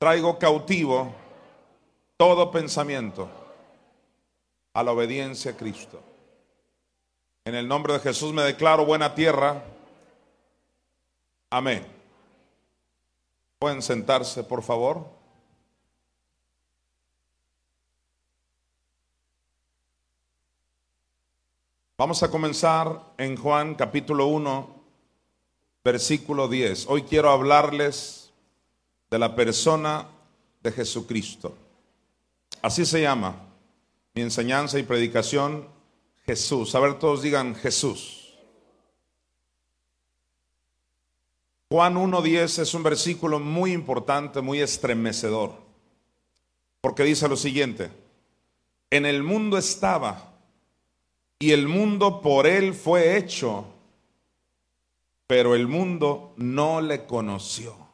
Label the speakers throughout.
Speaker 1: Traigo cautivo todo pensamiento a la obediencia a Cristo. En el nombre de Jesús me declaro buena tierra. Amén. Pueden sentarse, por favor. Vamos a comenzar en Juan capítulo 1, versículo 10. Hoy quiero hablarles de la persona de Jesucristo. Así se llama mi enseñanza y predicación, Jesús. A ver, todos digan Jesús. Juan 1.10 es un versículo muy importante, muy estremecedor, porque dice lo siguiente, en el mundo estaba y el mundo por él fue hecho, pero el mundo no le conoció.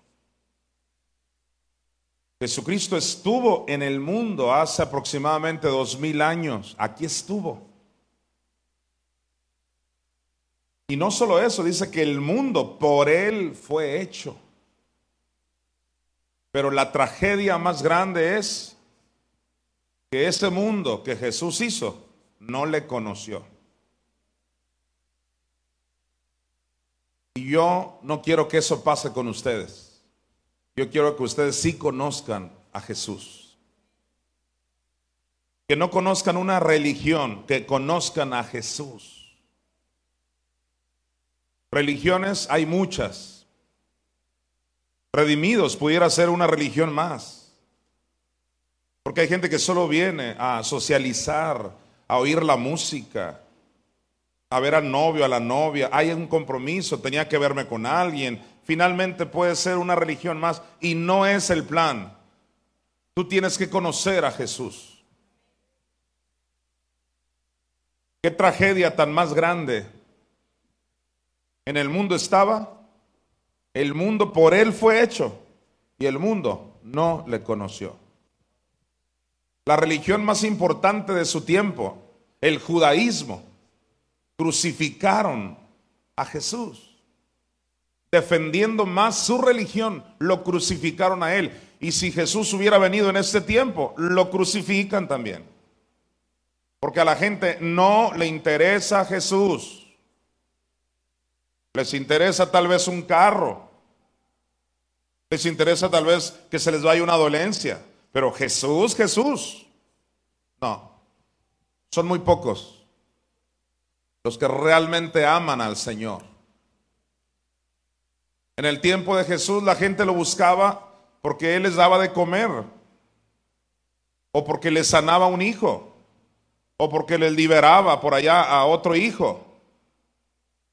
Speaker 1: Jesucristo estuvo en el mundo hace aproximadamente dos mil años. Aquí estuvo. Y no solo eso, dice que el mundo por él fue hecho. Pero la tragedia más grande es que ese mundo que Jesús hizo no le conoció. Y yo no quiero que eso pase con ustedes. Yo quiero que ustedes sí conozcan a Jesús. Que no conozcan una religión, que conozcan a Jesús. Religiones hay muchas. Redimidos pudiera ser una religión más. Porque hay gente que solo viene a socializar, a oír la música, a ver al novio, a la novia. Hay un compromiso, tenía que verme con alguien. Finalmente puede ser una religión más y no es el plan. Tú tienes que conocer a Jesús. Qué tragedia tan más grande. En el mundo estaba, el mundo por él fue hecho y el mundo no le conoció la religión más importante de su tiempo, el judaísmo, crucificaron a Jesús. Defendiendo más su religión, lo crucificaron a él. Y si Jesús hubiera venido en este tiempo, lo crucifican también. Porque a la gente no le interesa Jesús. Les interesa tal vez un carro. Les interesa tal vez que se les vaya una dolencia. Pero Jesús, Jesús. No, son muy pocos los que realmente aman al Señor. En el tiempo de Jesús la gente lo buscaba porque Él les daba de comer, o porque les sanaba un hijo, o porque les liberaba por allá a otro hijo.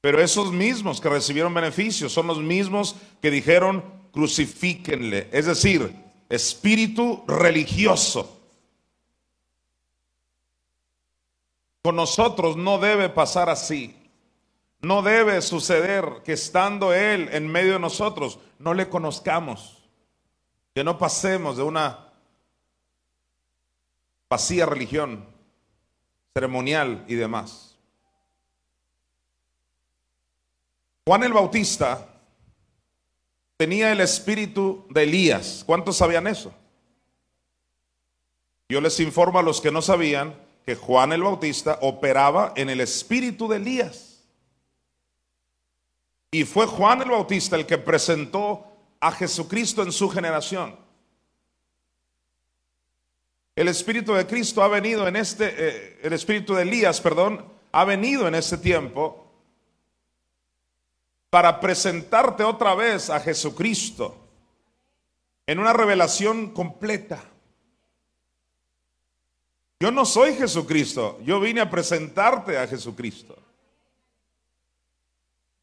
Speaker 1: Pero esos mismos que recibieron beneficios son los mismos que dijeron crucifíquenle. Es decir, espíritu religioso. Con nosotros no debe pasar así. No debe suceder que estando Él en medio de nosotros no le conozcamos. Que no pasemos de una vacía religión ceremonial y demás. Juan el Bautista tenía el espíritu de Elías. ¿Cuántos sabían eso? Yo les informo a los que no sabían que Juan el Bautista operaba en el espíritu de Elías. Y fue Juan el Bautista el que presentó a Jesucristo en su generación. El espíritu de Cristo ha venido en este, eh, el espíritu de Elías, perdón, ha venido en este tiempo para presentarte otra vez a Jesucristo en una revelación completa. Yo no soy Jesucristo, yo vine a presentarte a Jesucristo.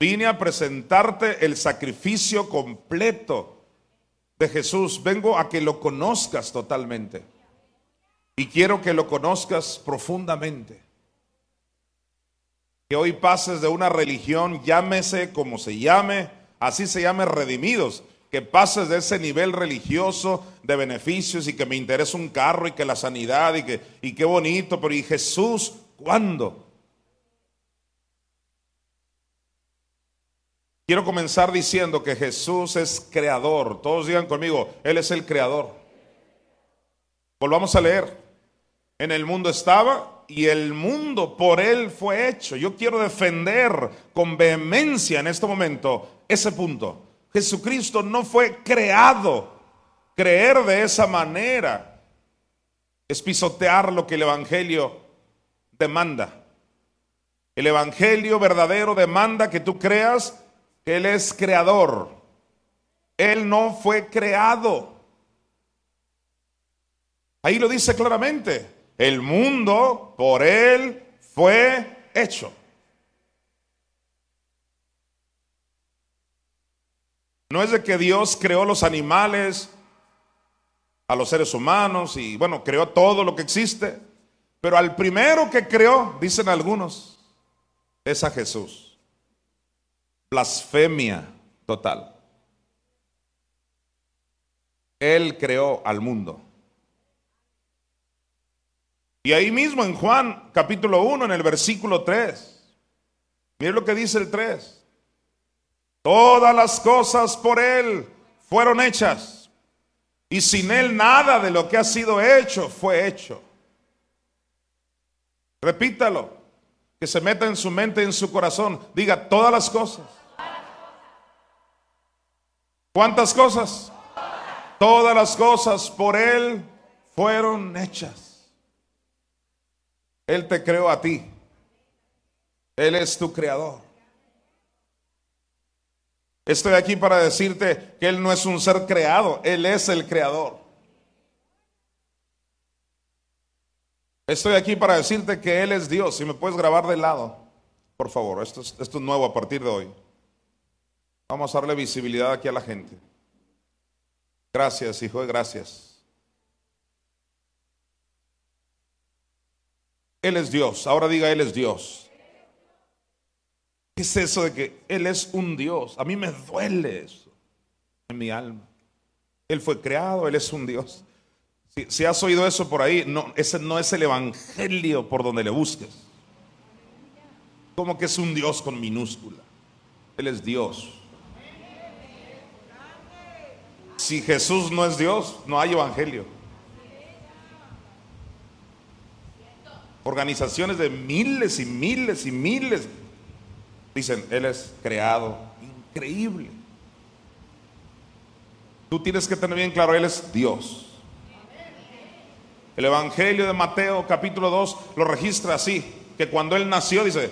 Speaker 1: Vine a presentarte el sacrificio completo de Jesús, vengo a que lo conozcas totalmente. Y quiero que lo conozcas profundamente. Que hoy pases de una religión, llámese como se llame, así se llame redimidos, que pases de ese nivel religioso de beneficios y que me interesa un carro y que la sanidad y que y qué bonito, pero ¿y Jesús cuándo? Quiero comenzar diciendo que Jesús es creador. Todos digan conmigo, Él es el creador. Volvamos a leer. En el mundo estaba y el mundo por Él fue hecho. Yo quiero defender con vehemencia en este momento ese punto. Jesucristo no fue creado. Creer de esa manera es pisotear lo que el Evangelio demanda. El Evangelio verdadero demanda que tú creas que Él es creador. Él no fue creado. Ahí lo dice claramente. El mundo por Él fue hecho. No es de que Dios creó los animales, a los seres humanos y bueno, creó todo lo que existe. Pero al primero que creó, dicen algunos, es a Jesús. Blasfemia total. Él creó al mundo. Y ahí mismo en Juan capítulo 1, en el versículo 3, mire lo que dice el 3. Todas las cosas por Él fueron hechas. Y sin Él nada de lo que ha sido hecho fue hecho. Repítalo. Que se meta en su mente, en su corazón. Diga todas las cosas. ¿Cuántas cosas? Todas las cosas por Él fueron hechas. Él te creó a ti. Él es tu creador. Estoy aquí para decirte que Él no es un ser creado, Él es el creador. Estoy aquí para decirte que Él es Dios. Si me puedes grabar de lado, por favor, esto es, esto es nuevo a partir de hoy. Vamos a darle visibilidad aquí a la gente. Gracias, hijo, gracias. Él es Dios. Ahora diga, Él es Dios. ¿Qué es eso de que Él es un Dios? A mí me duele eso en mi alma. Él fue creado, Él es un Dios. Si, has oído eso por ahí, no, ese no es el evangelio por donde le busques. Como que es un Dios con minúscula. Él es Dios. Si Jesús no es Dios, no hay evangelio. Organizaciones de miles y miles y miles Dicen, Él es creado. Increíble. Tú tienes que tener bien claro, Él es Dios. El Evangelio de Mateo capítulo 2 lo registra así, que cuando Él nació dice,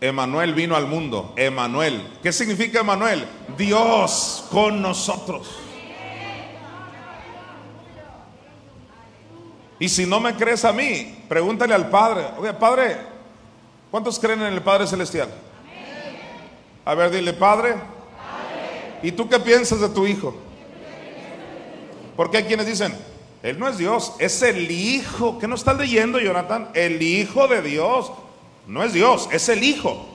Speaker 1: Emanuel vino al mundo. Emanuel. ¿Qué significa Emanuel? Dios con nosotros. Y si no me crees a mí, pregúntale al Padre. Oye, Padre, ¿Cuántos creen en el Padre Celestial? A ver, dile, Padre. ¿Y tú qué piensas de tu hijo? Porque hay quienes dicen, Él no es Dios, es el Hijo. ¿Qué no estás leyendo, Jonathan? El Hijo de Dios. No es Dios, es el Hijo.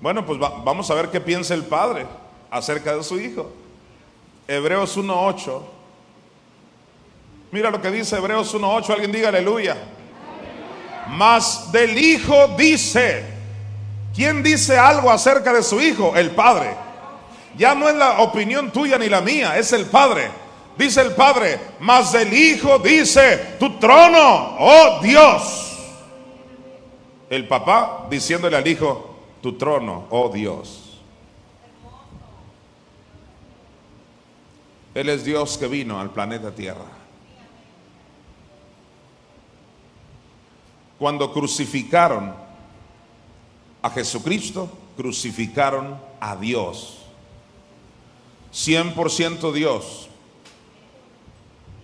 Speaker 1: Bueno, pues vamos a ver qué piensa el Padre acerca de su Hijo. Hebreos 1.8. Mira lo que dice Hebreos 1.8. Alguien diga aleluya. Mas del Hijo dice, ¿quién dice algo acerca de su Hijo? El Padre. Ya no es la opinión tuya ni la mía, es el Padre. Dice el Padre, mas del Hijo dice, tu trono, oh Dios. El papá diciéndole al Hijo, tu trono, oh Dios. Él es Dios que vino al planeta Tierra. Cuando crucificaron a Jesucristo, crucificaron a Dios. 100% Dios,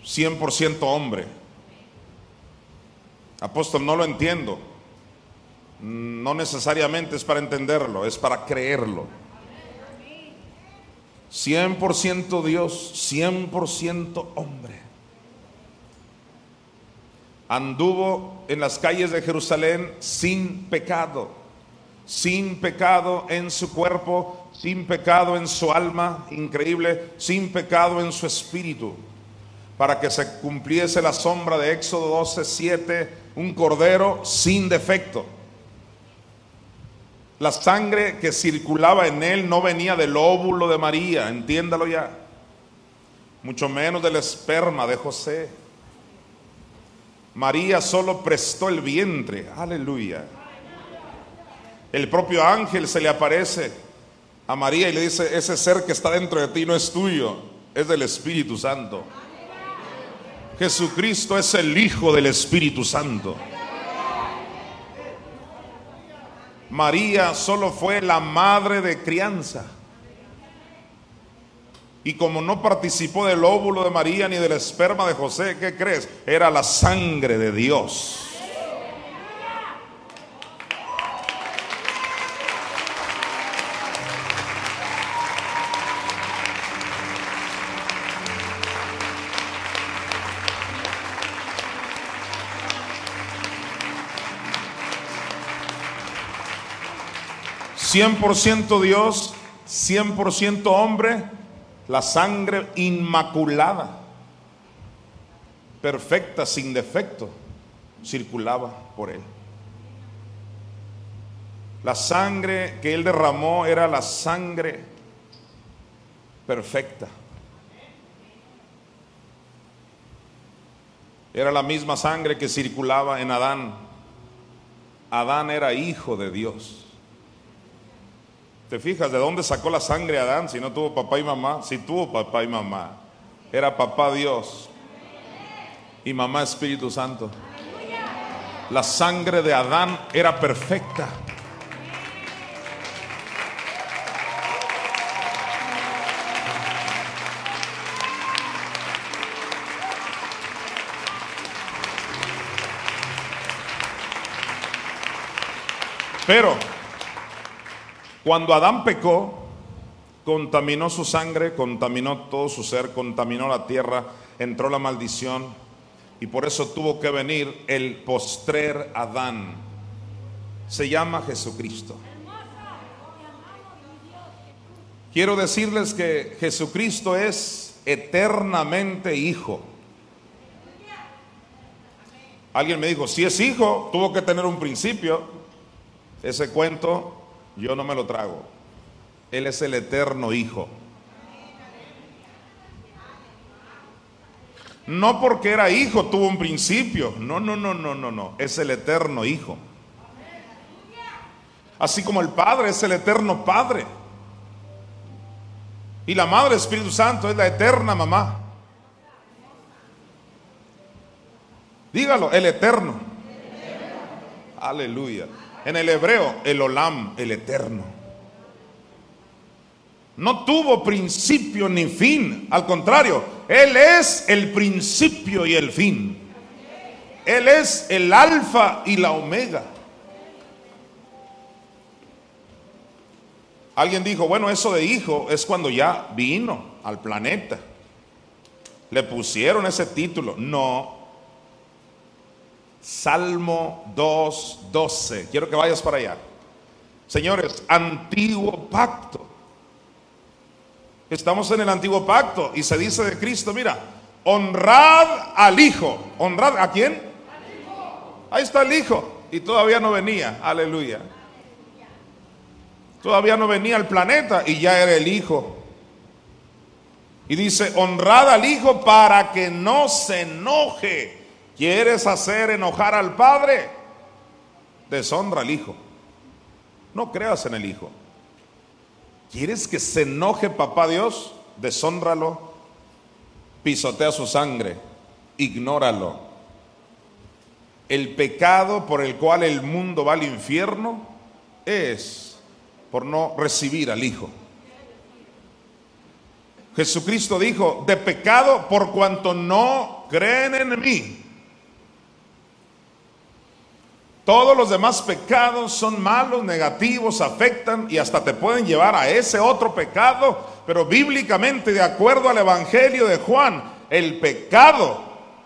Speaker 1: 100% hombre. Apóstol, no lo entiendo. No necesariamente es para entenderlo, es para creerlo. 100% Dios, 100% hombre. Anduvo en las calles de Jerusalén sin pecado, sin pecado en su cuerpo, sin pecado en su alma, increíble, sin pecado en su espíritu, para que se cumpliese la sombra de Éxodo 12, 7, un cordero sin defecto. La sangre que circulaba en él no venía del óvulo de María, entiéndalo ya, mucho menos del esperma de José. María solo prestó el vientre, aleluya. El propio ángel se le aparece a María y le dice, ese ser que está dentro de ti no es tuyo, es del Espíritu Santo. Jesucristo es el Hijo del Espíritu Santo. María solo fue la madre de crianza. Y como no participó del óvulo de María ni del esperma de José, ¿qué crees? Era la sangre de Dios. 100% Dios, 100% hombre, la sangre inmaculada, perfecta, sin defecto, circulaba por él. La sangre que él derramó era la sangre perfecta. Era la misma sangre que circulaba en Adán. Adán era hijo de Dios. ¿Te fijas de dónde sacó la sangre Adán si no tuvo papá y mamá? Si tuvo papá y mamá. Era papá Dios y mamá Espíritu Santo. La sangre de Adán era perfecta. Pero cuando Adán pecó, contaminó su sangre, contaminó todo su ser, contaminó la tierra, entró la maldición y por eso tuvo que venir el postrer Adán. Se llama Jesucristo. Quiero decirles que Jesucristo es eternamente hijo. Alguien me dijo, si es hijo, tuvo que tener un principio. Ese cuento yo no me lo trago. Él es el eterno Hijo. No porque era hijo tuvo un principio. No, no, no, no, no, no. Es el eterno Hijo. Así como el Padre es el eterno Padre. Y la Madre Espíritu Santo es la eterna mamá. Dígalo, el eterno. Aleluya. En el hebreo, el olam, el eterno. No tuvo principio ni fin. Al contrario, Él es el principio y el fin. Él es el alfa y la omega. Alguien dijo, bueno, eso de hijo es cuando ya vino al planeta. Le pusieron ese título. No, Salmo 2.12. Quiero que vayas para allá. Señores, antiguo pacto. Estamos en el antiguo pacto y se dice de Cristo, mira, honrad al Hijo. ¿Honrad a quién? Ahí está el Hijo y todavía no venía. Aleluya. Todavía no venía al planeta y ya era el Hijo. Y dice, honrad al Hijo para que no se enoje ¿Quieres hacer enojar al Padre? Deshonra al Hijo. No creas en el Hijo. ¿Quieres que se enoje papá Dios? Deshónralo. Pisotea su sangre. Ignóralo. El pecado por el cual el mundo va al infierno es por no recibir al Hijo. Jesucristo dijo, de pecado por cuanto no creen en mí. Todos los demás pecados son malos, negativos, afectan y hasta te pueden llevar a ese otro pecado. Pero bíblicamente, de acuerdo al Evangelio de Juan, el pecado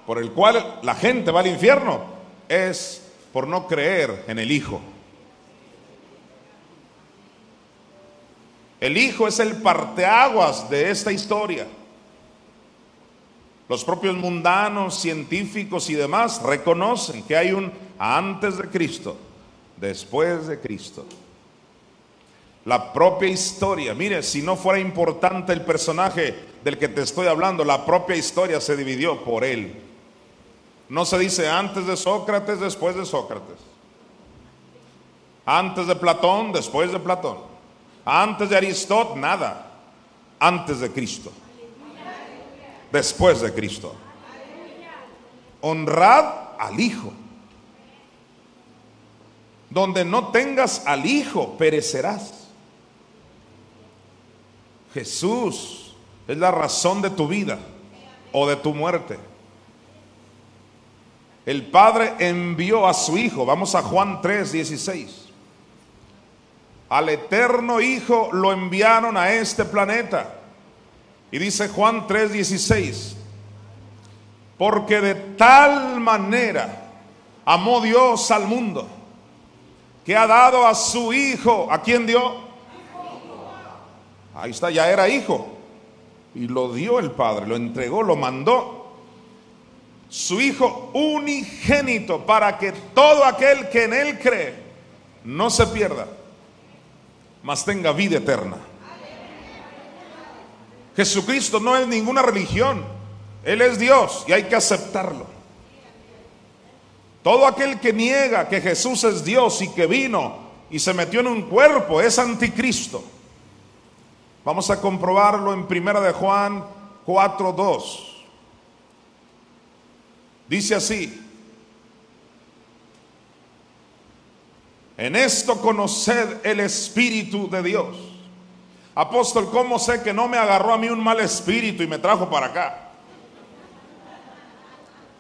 Speaker 1: por el cual la gente va al infierno es por no creer en el Hijo. El Hijo es el parteaguas de esta historia. Los propios mundanos, científicos y demás reconocen que hay un antes de Cristo, después de Cristo. La propia historia, mire, si no fuera importante el personaje del que te estoy hablando, la propia historia se dividió por él. No se dice antes de Sócrates, después de Sócrates. Antes de Platón, después de Platón. Antes de Aristóteles, nada. Antes de Cristo después de Cristo. Honrad al Hijo. Donde no tengas al Hijo, perecerás. Jesús es la razón de tu vida o de tu muerte. El Padre envió a su Hijo, vamos a Juan 3, 16. Al eterno Hijo lo enviaron a este planeta y dice Juan 3:16, porque de tal manera amó Dios al mundo, que ha dado a su Hijo, ¿a quién dio? Ahí está, ya era hijo. Y lo dio el Padre, lo entregó, lo mandó. Su Hijo unigénito para que todo aquel que en Él cree no se pierda, mas tenga vida eterna. Jesucristo no es ninguna religión. Él es Dios y hay que aceptarlo. Todo aquel que niega que Jesús es Dios y que vino y se metió en un cuerpo es anticristo. Vamos a comprobarlo en Primera de Juan 4:2. Dice así: En esto conoced el espíritu de Dios. Apóstol, ¿cómo sé que no me agarró a mí un mal espíritu y me trajo para acá?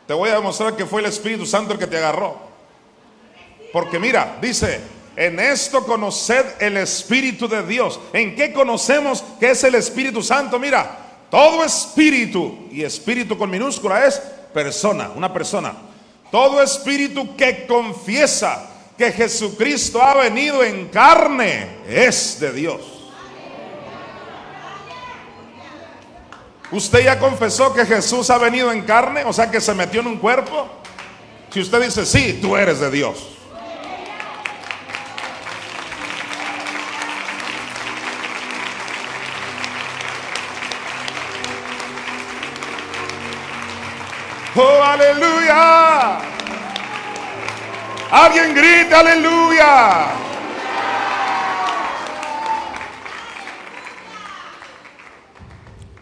Speaker 1: Te voy a demostrar que fue el Espíritu Santo el que te agarró. Porque mira, dice, en esto conoced el Espíritu de Dios. ¿En qué conocemos que es el Espíritu Santo? Mira, todo espíritu, y espíritu con minúscula es persona, una persona. Todo espíritu que confiesa que Jesucristo ha venido en carne es de Dios. ¿Usted ya confesó que Jesús ha venido en carne? O sea, que se metió en un cuerpo. Si usted dice, sí, tú eres de Dios. Oh, aleluya. Alguien grita, aleluya.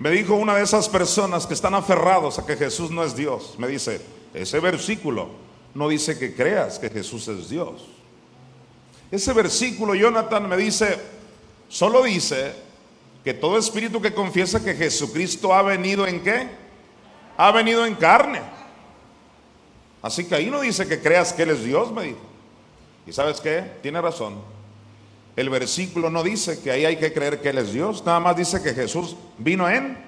Speaker 1: Me dijo una de esas personas que están aferrados a que Jesús no es Dios. Me dice, ese versículo no dice que creas que Jesús es Dios. Ese versículo, Jonathan, me dice, solo dice que todo espíritu que confiesa que Jesucristo ha venido en qué? Ha venido en carne. Así que ahí no dice que creas que Él es Dios, me dijo. ¿Y sabes qué? Tiene razón. El versículo no dice que ahí hay que creer que Él es Dios, nada más dice que Jesús vino en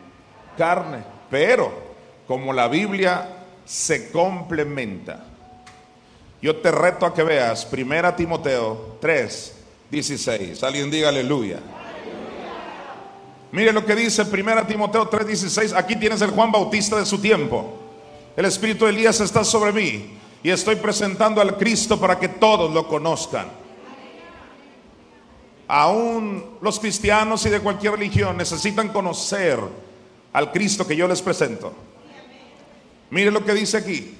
Speaker 1: carne. Pero como la Biblia se complementa, yo te reto a que veas 1 Timoteo 3, 16. Alguien diga aleluya. Mire lo que dice 1 Timoteo 3, 16. Aquí tienes el Juan Bautista de su tiempo. El Espíritu de Elías está sobre mí y estoy presentando al Cristo para que todos lo conozcan aún los cristianos y de cualquier religión necesitan conocer al Cristo que yo les presento. Mire lo que dice aquí.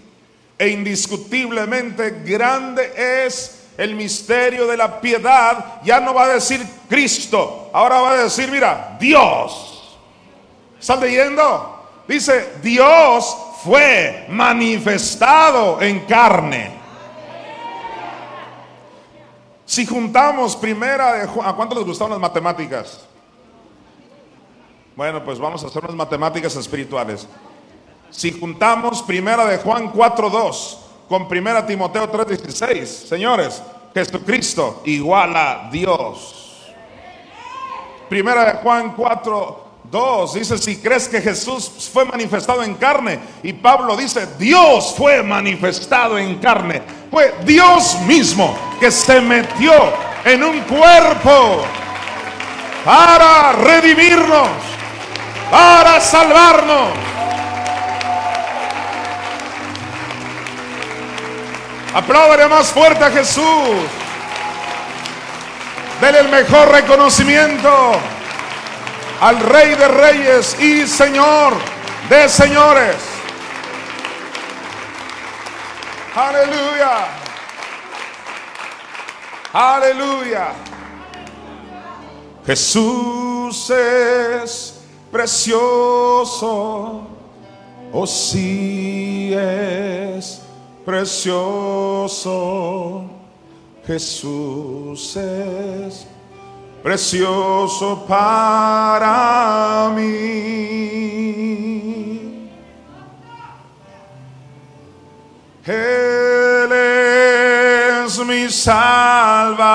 Speaker 1: E indiscutiblemente grande es el misterio de la piedad. Ya no va a decir Cristo, ahora va a decir, mira, Dios. ¿Están leyendo? Dice, Dios fue manifestado en carne. Si juntamos primera de Juan, ¿a cuánto les gustaban las matemáticas? Bueno, pues vamos a hacer unas matemáticas espirituales. Si juntamos primera de Juan 4.2 con 1 Timoteo 3:16. Señores, Jesucristo igual a Dios. Primera de Juan 4, 2 dice, si crees que Jesús fue manifestado en carne, y Pablo dice, Dios fue manifestado en carne. Fue Dios mismo que se metió en un cuerpo para redimirnos, para salvarnos. Apláudale más fuerte a Jesús. Dele el mejor reconocimiento al Rey de Reyes y Señor de Señores. Aleluya. Aleluya. Jesús es precioso. Oh, sí es precioso. Jesús es precioso para mí. Él es mi Salvador,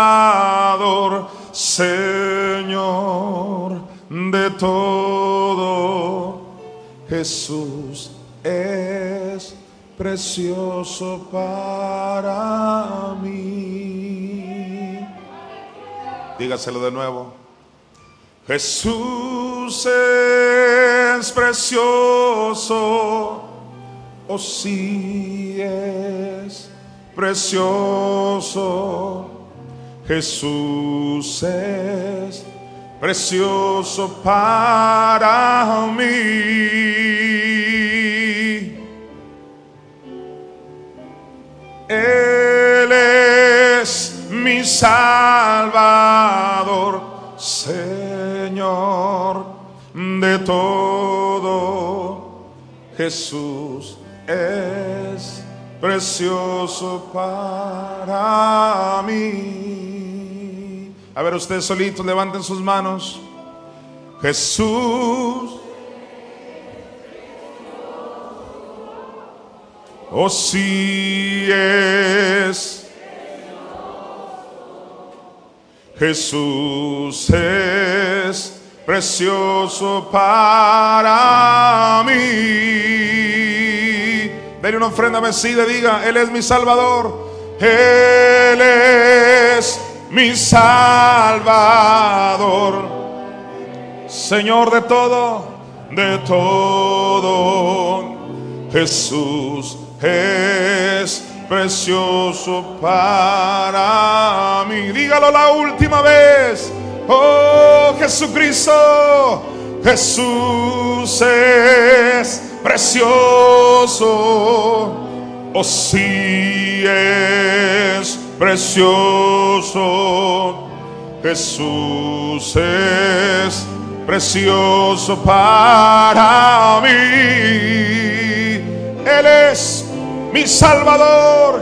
Speaker 1: Señor de todo. Jesús es precioso para mí. Dígaselo de nuevo. Jesús es precioso, o sí es precioso. Jesús es precioso para mí. Él es mi Salvador, todo. Jesús es precioso para mí. A ver, ustedes solitos levanten sus manos. Jesús. Oh, sí es. Jesús es precioso para mí. Denle una ofrenda mesida, diga, Él es mi Salvador. Él es mi Salvador. Señor de todo, de todo. Jesús es precioso para mí. Dígalo la última vez. Oh Jesucristo, Jesús es precioso. Oh sí es precioso. Jesús es precioso para mí. Él es mi Salvador.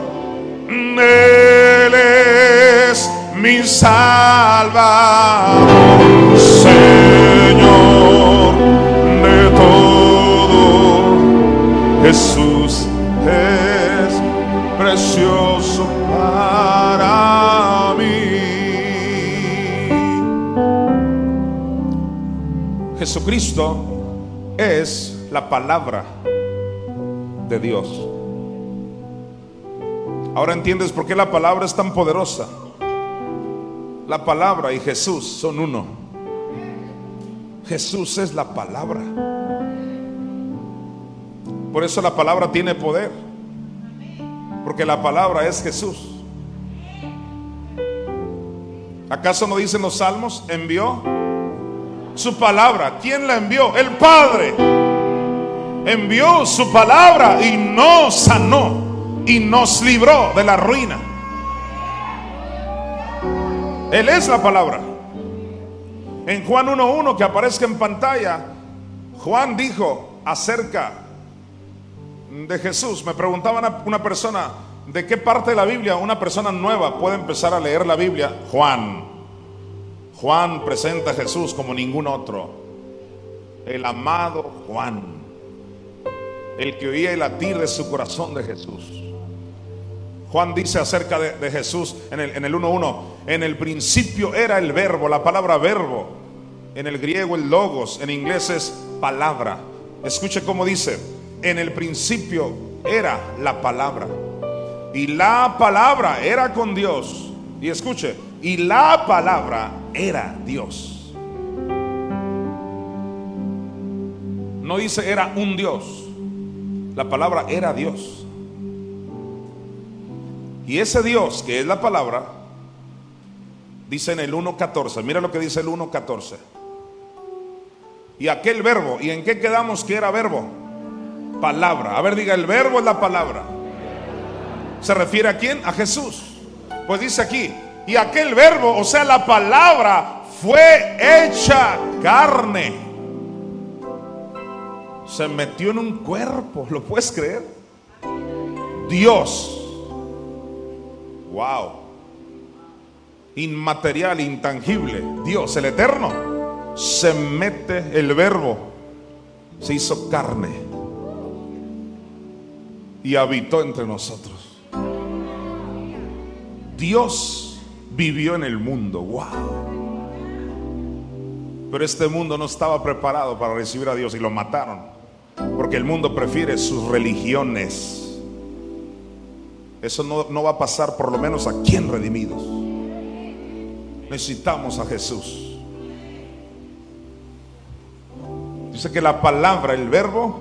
Speaker 1: Él es mi Salvador, Señor de todo. Jesús es precioso para mí. Jesucristo es la palabra de Dios. Ahora entiendes por qué la palabra es tan poderosa. La palabra y Jesús son uno. Jesús es la palabra. Por eso la palabra tiene poder. Porque la palabra es Jesús. ¿Acaso no dicen los salmos? Envió su palabra. ¿Quién la envió? El Padre. Envió su palabra y nos sanó y nos libró de la ruina. Él es la palabra. En Juan 1.1 que aparezca en pantalla, Juan dijo acerca de Jesús. Me preguntaba una, una persona, ¿de qué parte de la Biblia una persona nueva puede empezar a leer la Biblia? Juan. Juan presenta a Jesús como ningún otro. El amado Juan. El que oía el latir de su corazón de Jesús. Juan dice acerca de, Jesús en el, en el 1.1, en el principio era el verbo, la palabra verbo, en el griego el logos, en inglés es palabra. Escuche cómo dice, en el principio era la palabra. Y la palabra era con Dios. Y escuche, y la palabra era Dios. No dice era un Dios. La palabra era Dios. Y ese Dios, que es la palabra, dice en el 1.14, mira lo que dice el 1.14. Y aquel verbo, ¿y en qué quedamos que era verbo? Palabra. A ver, diga, el verbo es la palabra. ¿Se refiere a quién? A Jesús. Pues dice aquí, y aquel verbo, o sea, la palabra, fue hecha carne. Se metió en un cuerpo, ¿lo puedes creer? Dios Wow. Inmaterial, intangible. Dios, el eterno, se mete el verbo, se hizo carne y habitó entre nosotros. Dios vivió en el mundo. Wow. Pero este mundo no estaba preparado para recibir a Dios y lo mataron. Porque el mundo prefiere sus religiones eso no, va a pasar por lo menos aquí en Redimidos. Necesitamos a Jesús. Dice que la palabra, el verbo,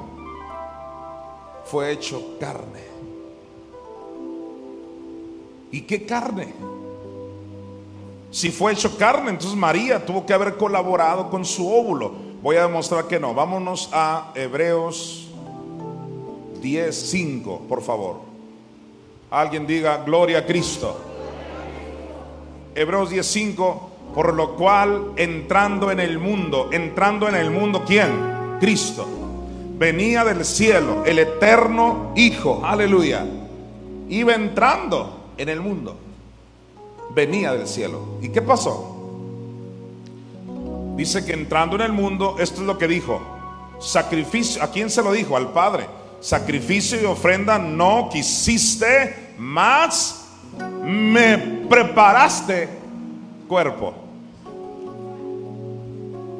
Speaker 1: fue hecho carne. ¿Y qué carne? Si fue hecho carne, entonces María tuvo que haber colaborado con su óvulo. Voy a demostrar que no. Vámonos a Hebreos 10:5, por favor. Alguien diga, gloria a Cristo. Hebreos 10:5, por lo cual entrando en el mundo, entrando en el mundo, ¿quién? Cristo. Venía del cielo, el eterno Hijo, aleluya. Iba entrando en el mundo. Venía del cielo. ¿Y qué pasó? Dice que entrando en el mundo, esto es lo que dijo. Sacrificio, ¿a quién se lo dijo? Al Padre sacrificio y ofrenda no quisiste, más me preparaste cuerpo.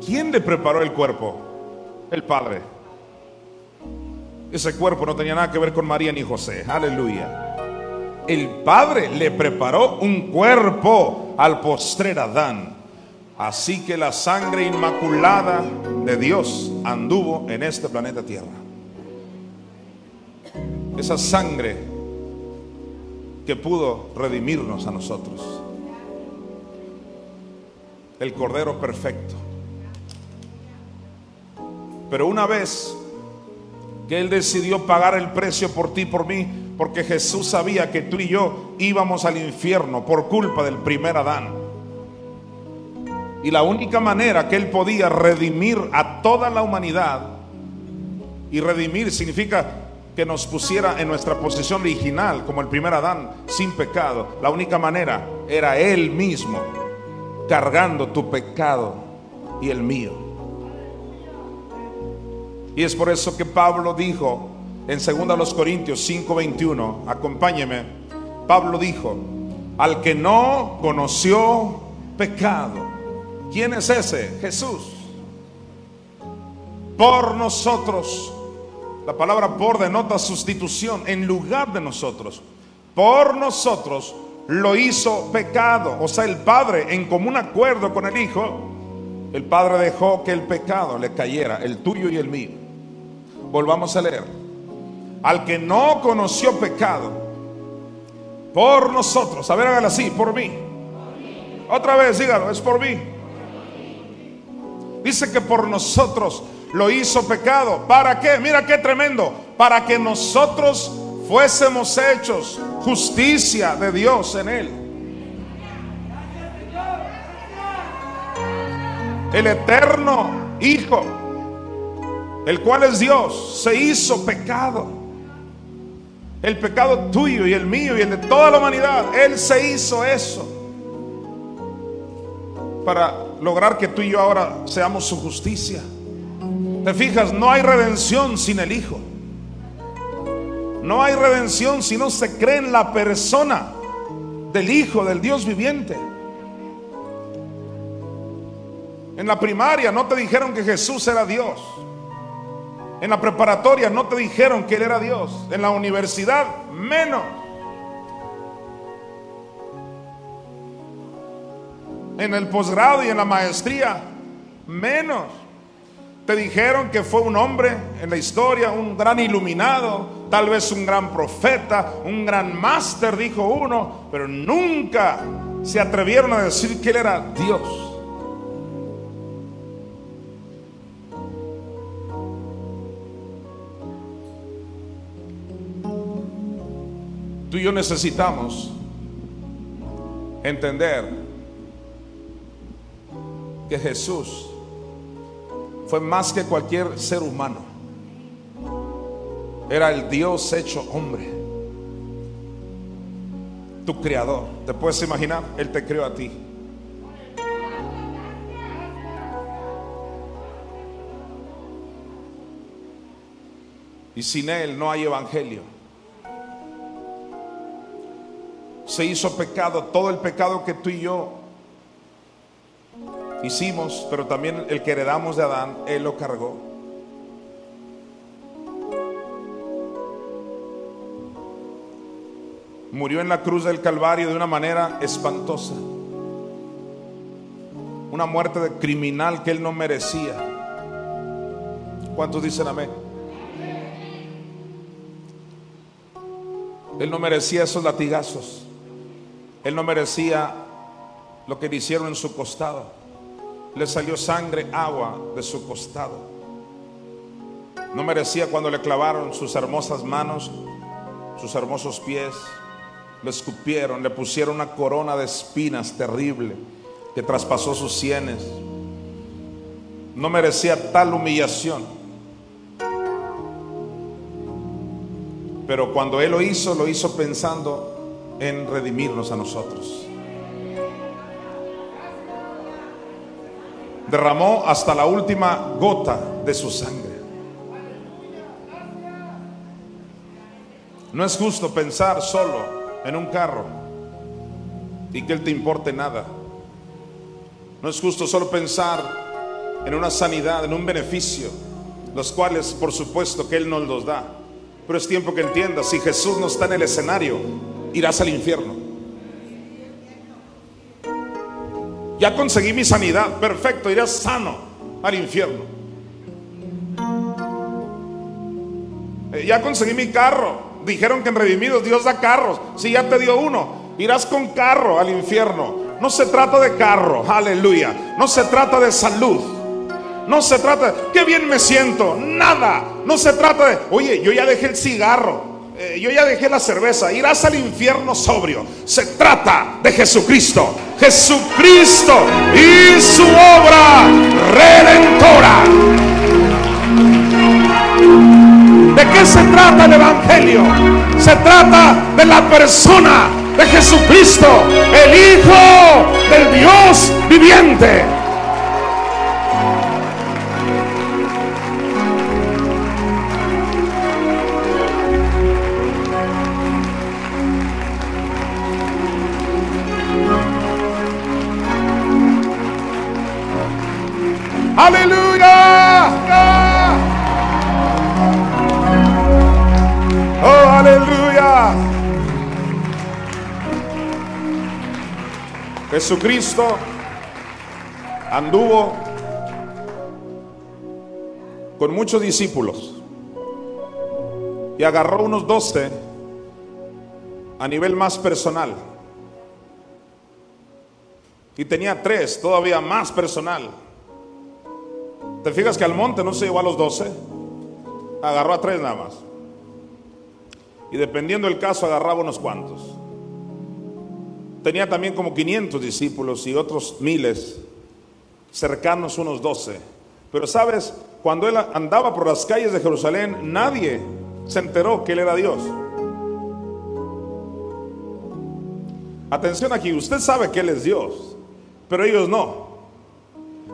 Speaker 1: ¿Quién le preparó el cuerpo? El Padre. Ese cuerpo no tenía nada que ver con María ni José. Aleluya. El Padre le preparó un cuerpo al postrer Adán. Así que la sangre inmaculada de Dios anduvo en este planeta Tierra esa sangre que pudo redimirnos a nosotros. El Cordero perfecto. Pero una vez que Él decidió pagar el precio por ti por mí, porque Jesús sabía que tú y yo íbamos al infierno por culpa del primer Adán. Y la única manera que Él podía redimir a toda la humanidad, y redimir significa que nos pusiera en nuestra posición original como el primer Adán, sin pecado. La única manera era Él mismo cargando tu pecado y el mío. Y es por eso que Pablo dijo en 2 Corintios 5:21, acompáñeme, Pablo dijo, al que no conoció pecado, ¿quién es ese? Jesús. Por nosotros la palabra por denota sustitución en lugar de nosotros. Por nosotros lo hizo pecado. O sea, el Padre en común acuerdo con el Hijo, el Padre dejó que el pecado le cayera, el tuyo y el mío. Volvamos a leer. Al que no conoció pecado, por nosotros, a ver, hágalo así, por mí. Otra vez, dígalo, es por mí. Dice que por nosotros lo hizo pecado. ¿Para qué? Mira qué tremendo. Para que nosotros fuésemos hechos justicia de Dios en él. El eterno Hijo, el cual es Dios, se hizo pecado. El pecado tuyo y el mío y el de toda la humanidad. Él se hizo eso. Para lograr que tú y yo ahora seamos su justicia. Te fijas, no hay redención sin el Hijo. No hay redención si no se cree en la persona del Hijo del Dios viviente. En la primaria no te dijeron que Jesús era Dios. En la preparatoria no te dijeron que Él era Dios. En la universidad menos. En el posgrado y en la maestría menos. Te dijeron que fue un hombre en la historia, un gran iluminado, tal vez un gran profeta, un gran máster, dijo uno, pero nunca se atrevieron a decir que Él era Dios. Tú y yo necesitamos entender que Jesús fue más que cualquier ser humano. Era el Dios hecho hombre. Tu creador. ¿Te puedes imaginar? Él te creó a ti. Y sin Él no hay evangelio. se hizo pecado, todo el pecado que tú y yo hicimos, pero también el que heredamos de Adán, Él lo cargó. Murió en la cruz del Calvario de una manera espantosa. Una muerte criminal que Él no merecía. ¿Cuántos dicen amén? Él no merecía esos latigazos. Él no merecía lo que le hicieron en su costado. Le salió sangre, agua de su costado. No merecía cuando le clavaron sus hermosas manos, sus hermosos pies. Le escupieron, le pusieron una corona de espinas terrible que traspasó sus sienes. No merecía tal humillación. Pero cuando Él lo hizo, lo hizo pensando en redimirnos a nosotros. Derramó hasta la última gota de su sangre. No es justo pensar solo en un carro y que Él te importe nada. No es justo solo pensar en una sanidad, en un beneficio, los cuales por supuesto que Él nos los da. Pero es tiempo que entiendas, si Jesús no está en el escenario, irás al infierno. Ya conseguí mi sanidad, perfecto, irás sano al infierno. Eh, ya conseguí mi carro. Dijeron que en Redimidos Dios da carros. Si ya te dio uno, irás con carro al infierno. No se trata de carro, aleluya. No se trata de salud. No se trata de, qué bien me siento. Nada. No se trata de, oye, yo ya dejé el cigarro. Eh, yo ya dejé la cerveza, irás al infierno sobrio. Se trata de Jesucristo. Jesucristo y su obra redentora. ¿De qué se trata el Evangelio? Se trata de la persona de Jesucristo, el Hijo del Dios viviente. Jesucristo anduvo con muchos discípulos y agarró unos doce a nivel más personal. Y tenía tres todavía más personal. ¿Te fijas que al monte no se llevó a los doce? Agarró a tres nada más. Y dependiendo del caso, agarraba unos cuantos. Tenía también como 500 discípulos y otros miles, cercanos unos doce. Pero sabes, cuando él andaba por las calles de Jerusalén, nadie se enteró que él era Dios. Atención aquí, usted sabe que él es Dios, pero ellos no.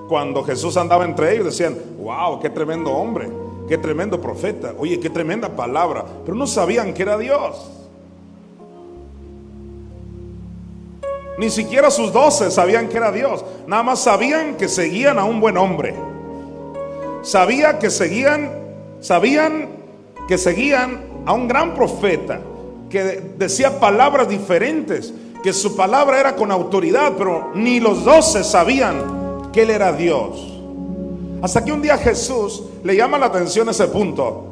Speaker 1: Cuando Jesús andaba entre ellos decían, wow, qué tremendo hombre. qué tremendo profeta, oye, qué tremenda palabra, pero no sabían que era Dios. Ni siquiera sus doce sabían que era Dios, nada más sabían que seguían a un buen hombre. Sabía que seguían, sabían que seguían a un gran profeta que decía palabras diferentes, que su palabra era con autoridad, pero ni los doce sabían que él era Dios. Hasta que un día Jesús le llama la atención ese punto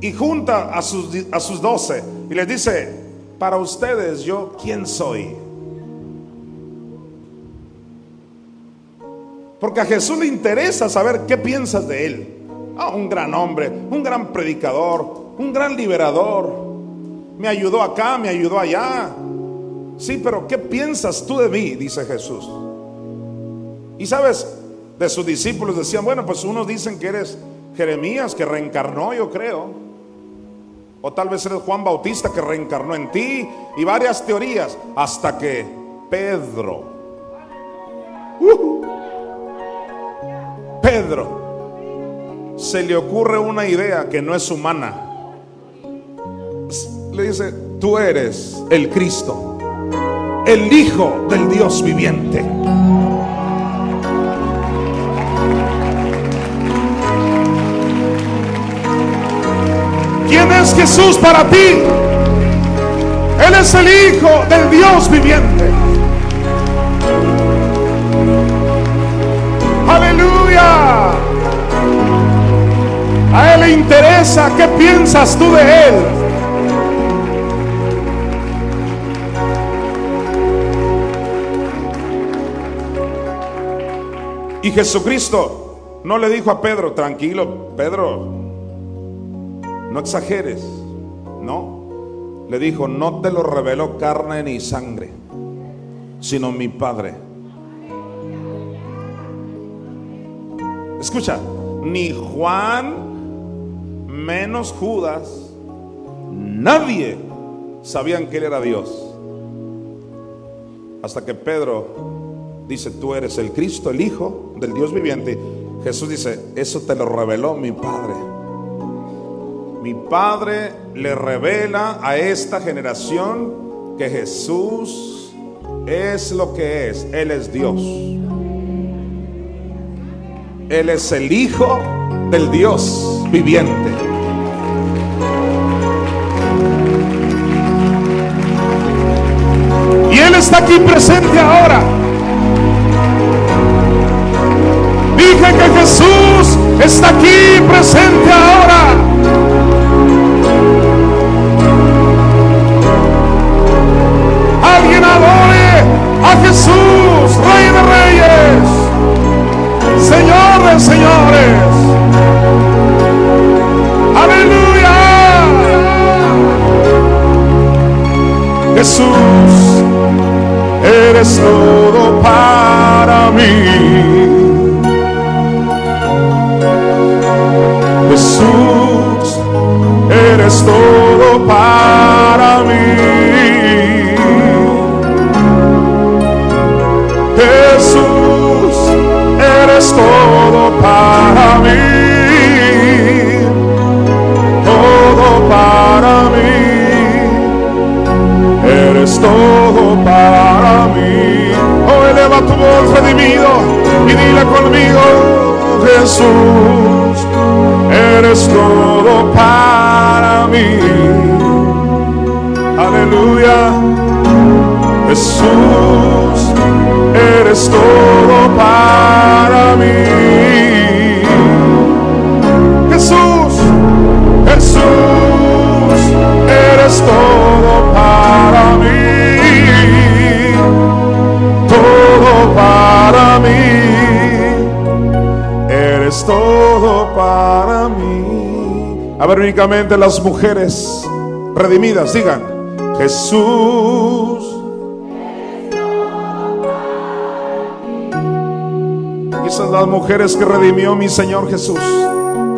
Speaker 1: y junta a sus, a sus doce y les dice, para ustedes yo, ¿quién soy? Porque a Jesús le interesa saber qué piensas de él. Ah, un gran hombre, un gran predicador, un gran liberador. Me ayudó acá, me ayudó allá. Sí, pero ¿qué piensas tú de mí? Dice Jesús. Y sabes, de sus discípulos decían, bueno, pues unos dicen que eres Jeremías, que reencarnó, yo creo. O tal vez eres Juan Bautista que reencarnó en ti. Y varias teorías. Hasta que Pedro. Uh, Pedro. Se le ocurre una idea que no es humana le dice, tú eres el Cristo, el Hijo del Dios viviente. ¿Quién es Jesús para ti? Él es el Hijo del Dios viviente. A Él le interesa qué piensas tú de Él. Y Jesucristo no le dijo a Pedro, tranquilo, Pedro, no exageres, no. Le dijo, no te lo reveló carne ni sangre, sino mi Padre. Escucha, ni Juan, menos Judas, nadie sabían que él era Dios. Hasta que Pedro dice, tú eres el Cristo, el Hijo del Dios viviente. Jesús dice, eso te lo reveló mi Padre. Mi Padre le revela a esta generación que Jesús es lo que es. Él es Dios. Él es el Hijo del Dios viviente. Y Él está aquí presente ahora. Dije que Jesús está aquí presente ahora. Alguien adore a Jesús, Señores. Aleluya. Jesús, eres todo para mí. Jesús, eres todo todo para mí. Oh, eleva tu voz redimido y dile conmigo, Jesús eres todo para mí. Aleluya. Jesús, eres todo para mí. Jesús, Jesús, eres todo Eres todo para mí. A ver, únicamente las mujeres redimidas digan, Jesús. Esas las mujeres que redimió mi Señor Jesús.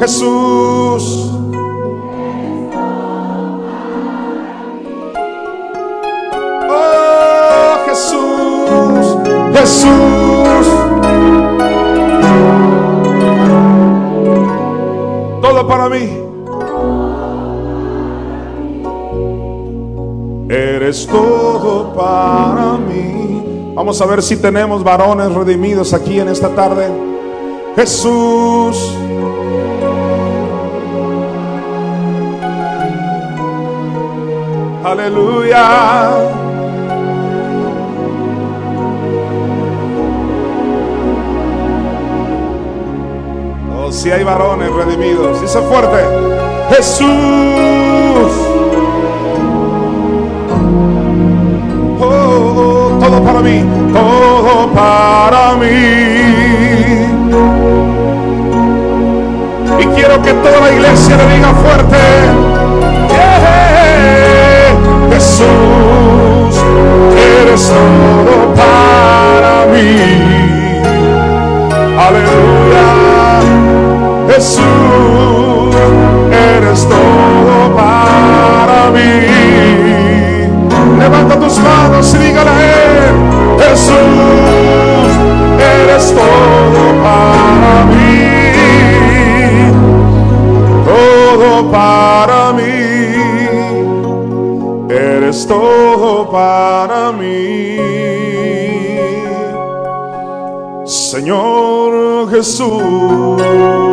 Speaker 1: Jesús. Vamos a ver si tenemos varones redimidos aquí en esta tarde. Jesús. Aleluya. Oh, si hay varones redimidos, dice fuerte, Jesús. Para mí, todo para mí. Y quiero que toda la iglesia le diga fuerte, Jesús, eres todo para mí. Aleluya, Jesús, eres todo para mí. Levanta tus manos y dígale Jesús, eres todo para mí. Todo para mí. Eres todo para mí. Señor Jesús.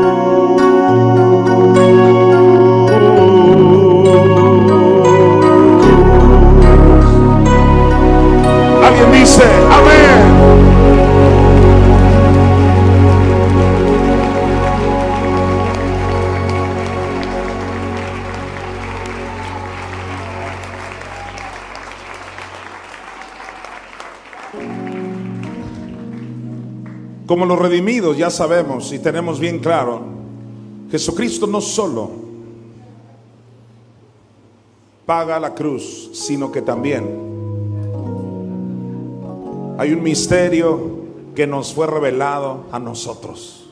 Speaker 1: Redimidos ya sabemos y tenemos bien claro, Jesucristo no solo paga la cruz, sino que también hay un misterio que nos fue revelado a nosotros.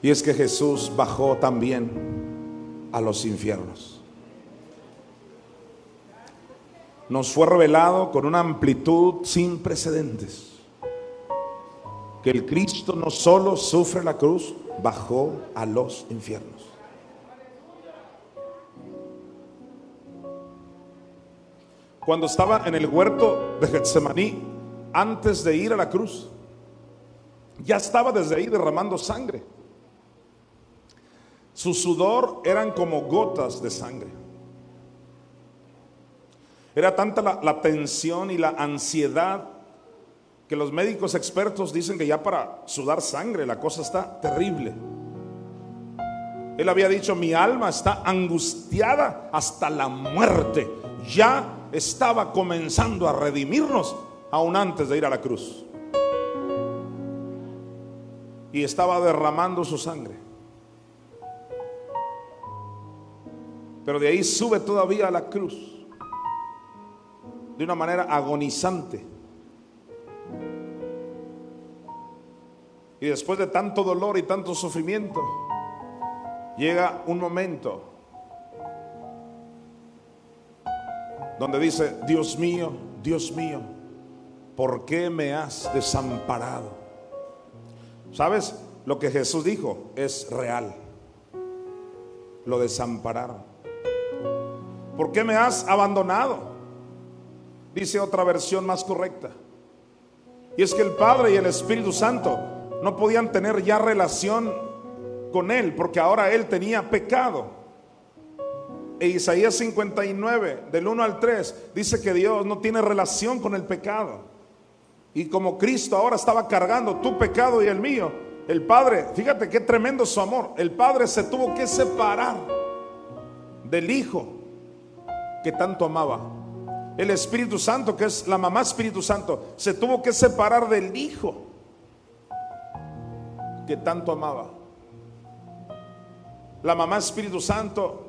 Speaker 1: Y es que Jesús bajó también a los infiernos. Nos fue revelado con una amplitud sin precedentes que el Cristo no solo sufre la cruz, bajó a los infiernos. Cuando estaba en el huerto de Getsemaní, antes de ir a la cruz, ya estaba desde ahí derramando sangre. Su sudor eran como gotas de sangre. Era tanta la, la tensión y la ansiedad que los médicos expertos dicen que ya para sudar sangre la cosa está terrible. Él había dicho, mi alma está angustiada hasta la muerte. Ya estaba comenzando a redimirnos aún antes de ir a la cruz. Y estaba derramando su sangre. Pero de ahí sube todavía a la cruz. De una manera agonizante. Y después de tanto dolor y tanto sufrimiento, llega un momento donde dice, Dios mío, Dios mío, ¿por qué me has desamparado? ¿Sabes? Lo que Jesús dijo es real. Lo desampararon. ¿Por qué me has abandonado? Dice otra versión más correcta. Y es que el Padre y el Espíritu Santo no podían tener ya relación con él, porque ahora él tenía pecado. E Isaías 59, del 1 al 3, dice que Dios no tiene relación con el pecado. Y como Cristo ahora estaba cargando tu pecado y el mío, el Padre, fíjate qué tremendo su amor, el Padre se tuvo que separar del Hijo que tanto amaba. El Espíritu Santo, que es la mamá Espíritu Santo, se tuvo que separar del Hijo que tanto amaba. La mamá Espíritu Santo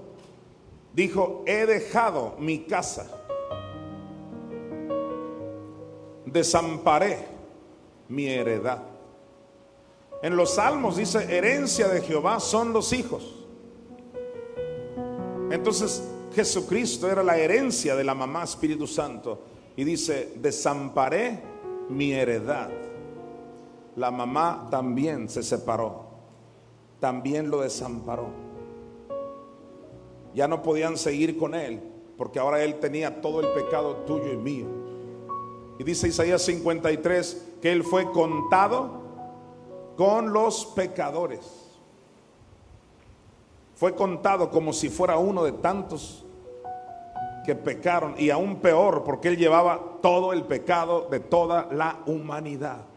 Speaker 1: dijo, he dejado mi casa, desamparé mi heredad. En los salmos dice, herencia de Jehová son los hijos. Entonces Jesucristo era la herencia de la mamá Espíritu Santo. Y dice, desamparé mi heredad. La mamá también se separó. también lo desamparó. Ya no podían seguir con él, porque ahora él tenía todo el pecado tuyo y mío. Y dice Isaías 53 que él fue contado con los pecadores. Fue contado como si fuera uno de tantos que pecaron y aún peor porque él llevaba todo el pecado de toda la humanidad.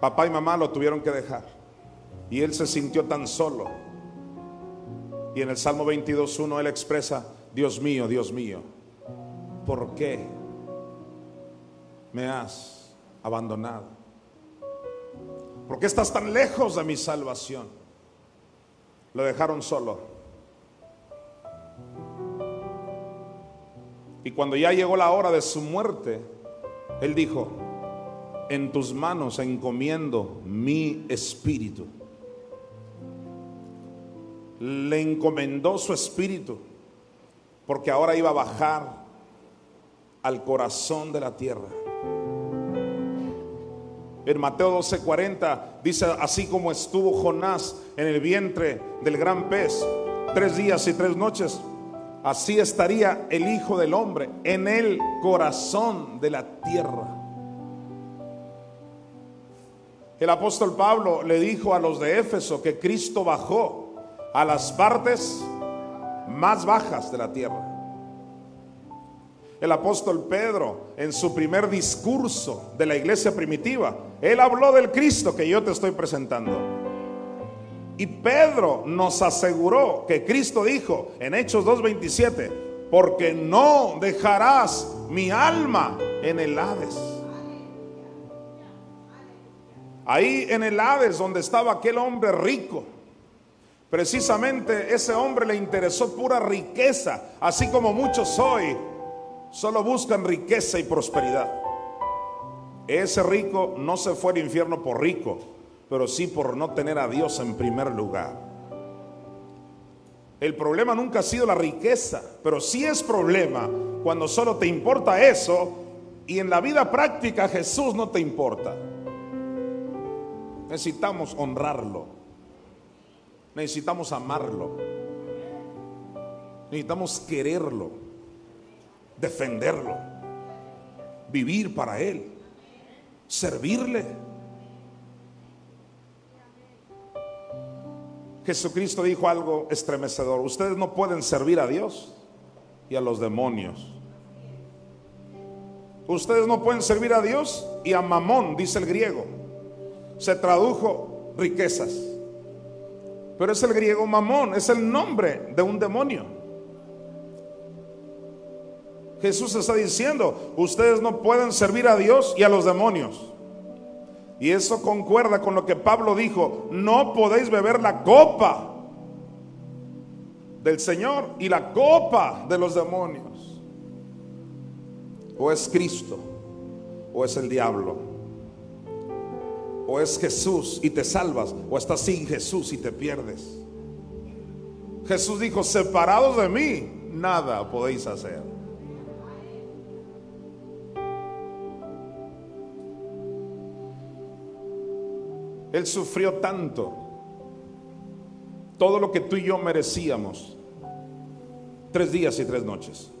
Speaker 1: Papá y mamá lo tuvieron que dejar y él se sintió tan solo. Y en el Salmo 22.1 él expresa, Dios mío, Dios mío, ¿por qué me has abandonado? ¿Por qué estás tan lejos de mi salvación? Lo dejaron solo. Y cuando ya llegó la hora de su muerte, él dijo, en tus manos encomiendo mi espíritu. Le encomendó su espíritu porque ahora iba a bajar al corazón de la tierra. En Mateo 12:40 dice, así como estuvo Jonás en el vientre del gran pez tres días y tres noches, así estaría el Hijo del Hombre en el corazón de la tierra. El apóstol Pablo le dijo a los de Éfeso que Cristo bajó a las partes más bajas de la tierra. El apóstol Pedro, en su primer discurso de la iglesia primitiva, él habló del Cristo que yo te estoy presentando. Y Pedro nos aseguró que Cristo dijo en Hechos 2.27, porque no dejarás mi alma en el Hades. Ahí en el Hades donde estaba aquel hombre rico, precisamente ese hombre le interesó pura riqueza, así como muchos hoy solo buscan riqueza y prosperidad. Ese rico no se fue al infierno por rico, pero sí por no tener a Dios en primer lugar. El problema nunca ha sido la riqueza, pero sí es problema cuando solo te importa eso y en la vida práctica Jesús no te importa. Necesitamos honrarlo. Necesitamos amarlo. Necesitamos quererlo defenderlo, vivir para Él, servirle. Jesucristo dijo algo estremecedor, ustedes no pueden servir a Dios y a los demonios. Ustedes no pueden servir a Dios y a Mamón, dice el griego. Se tradujo riquezas. Pero es el griego Mamón, es el nombre de un demonio. Jesús está diciendo, ustedes no pueden servir a Dios y a los demonios. Y eso concuerda con lo que Pablo dijo, no podéis beber la copa del Señor y la copa de los demonios. O es Cristo, o es el diablo, o es Jesús y te salvas, o estás sin Jesús y te pierdes. Jesús dijo, separados de mí, nada podéis hacer. Él sufrió tanto, todo lo que tú y yo merecíamos, tres días y tres noches.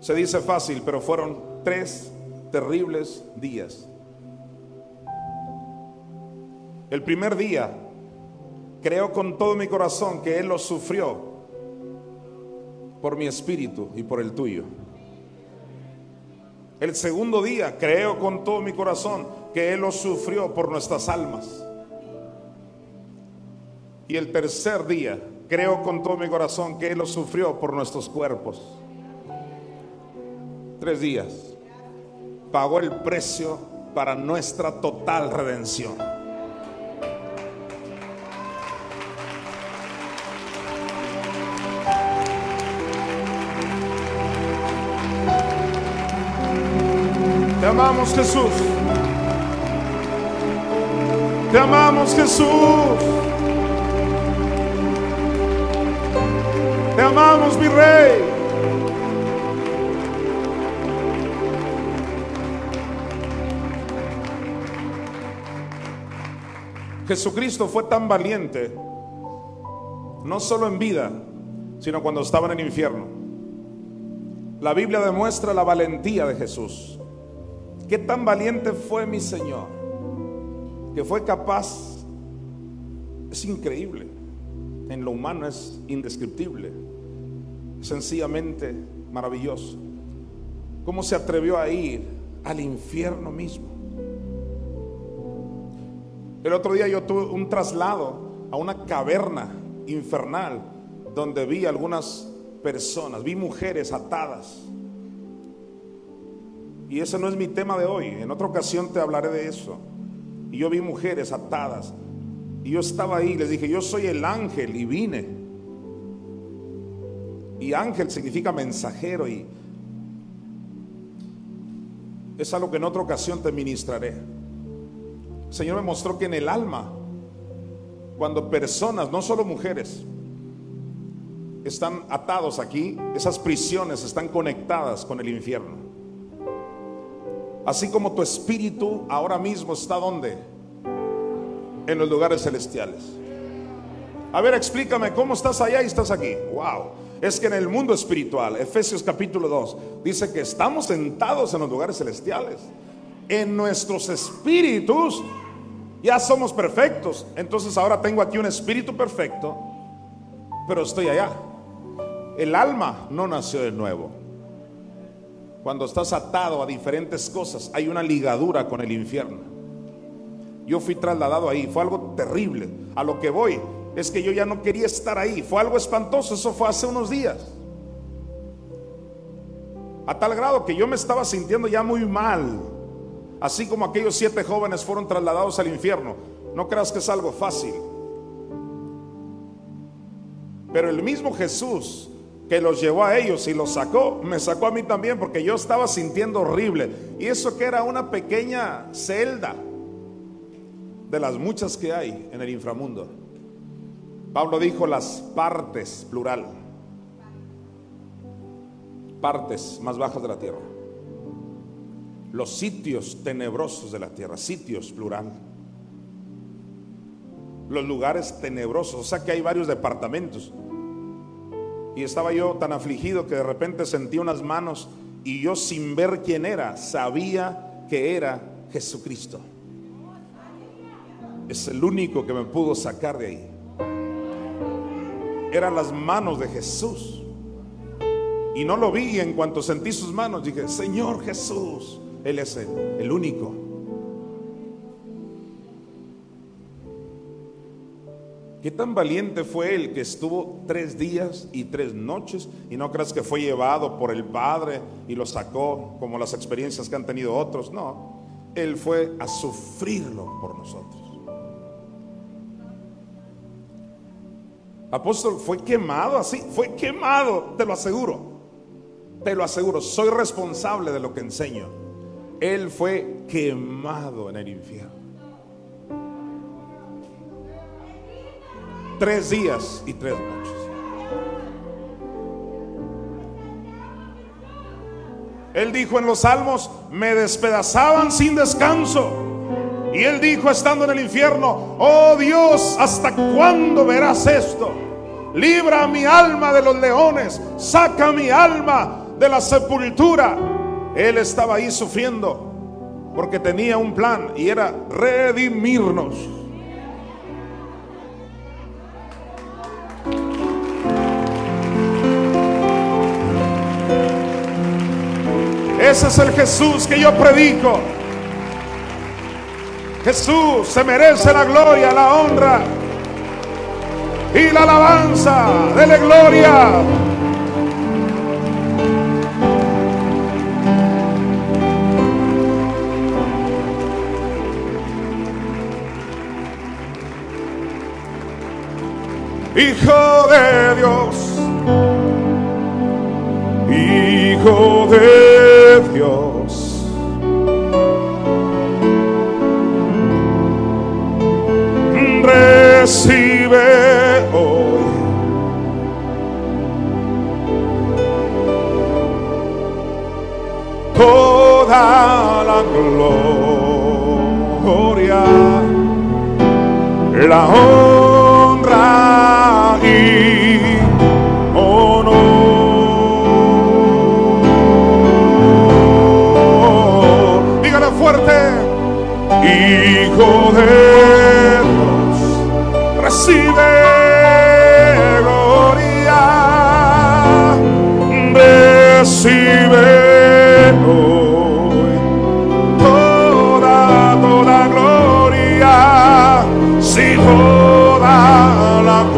Speaker 1: Se dice fácil, pero fueron tres terribles días. El primer día, creo con todo mi corazón que Él lo sufrió por mi espíritu y por el tuyo. El segundo día, creo con todo mi corazón que Él lo sufrió por nuestras almas. Y el tercer día, creo con todo mi corazón que Él lo sufrió por nuestros cuerpos. Tres días. Pagó el precio para nuestra total redención. Te amamos Jesús. Te amamos Jesús. Te amamos mi rey. Jesucristo fue tan valiente, no solo en vida, sino cuando estaba en el infierno. La Biblia demuestra la valentía de Jesús. ¿Qué tan valiente fue mi Señor? Que fue capaz, es increíble, en lo humano es indescriptible, sencillamente maravilloso. ¿Cómo se atrevió a ir al infierno mismo? El otro día yo tuve un traslado a una caverna infernal donde vi algunas personas, vi mujeres atadas. Y ese no es mi tema de hoy. En otra ocasión te hablaré de eso. Y yo vi mujeres atadas. Y yo estaba ahí, les dije, yo soy el ángel y vine. Y ángel significa mensajero y es algo que en otra ocasión te ministraré. El Señor me mostró que en el alma, cuando personas, no solo mujeres, están atados aquí, esas prisiones están conectadas con el infierno. Así como tu espíritu ahora mismo está donde? En los lugares celestiales. A ver, explícame cómo estás allá y estás aquí. Wow. Es que en el mundo espiritual, Efesios capítulo 2, dice que estamos sentados en los lugares celestiales. En nuestros espíritus ya somos perfectos. Entonces ahora tengo aquí un espíritu perfecto, pero estoy allá. El alma no nació de nuevo. Cuando estás atado a diferentes cosas, hay una ligadura con el infierno. Yo fui trasladado ahí, fue algo terrible. A lo que voy es que yo ya no quería estar ahí, fue algo espantoso, eso fue hace unos días. A tal grado que yo me estaba sintiendo ya muy mal, así como aquellos siete jóvenes fueron trasladados al infierno. No creas que es algo fácil. Pero el mismo Jesús que los llevó a ellos y los sacó, me sacó a mí también porque yo estaba sintiendo horrible. Y eso que era una pequeña celda de las muchas que hay en el inframundo. Pablo dijo las partes, plural, partes más bajas de la tierra. Los sitios tenebrosos de la tierra, sitios, plural. Los lugares tenebrosos, o sea que hay varios departamentos. Y estaba yo tan afligido que de repente sentí unas manos y yo sin ver quién era, sabía que era Jesucristo. Es el único que me pudo sacar de ahí. Eran las manos de Jesús. Y no lo vi y en cuanto sentí sus manos dije, Señor Jesús, Él es el, el único. ¿Qué tan valiente fue él que estuvo tres días y tres noches y no creas que fue llevado por el Padre y lo sacó como las experiencias que han tenido otros? No, él fue a sufrirlo por nosotros. Apóstol, fue quemado así, fue quemado, te lo aseguro, te lo aseguro, soy responsable de lo que enseño. Él fue quemado en el infierno. Tres días y tres noches. Él dijo en los salmos, me despedazaban sin descanso. Y él dijo estando en el infierno, oh Dios, ¿hasta cuándo verás esto? Libra mi alma de los leones, saca mi alma de la sepultura. Él estaba ahí sufriendo porque tenía un plan y era redimirnos. Ese es el Jesús que yo predico. Jesús se merece la gloria, la honra y la alabanza. de la gloria. Hijo de Dios, Hijo de Dios. Recibe hoy toda la gloria. la honra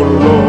Speaker 1: toda la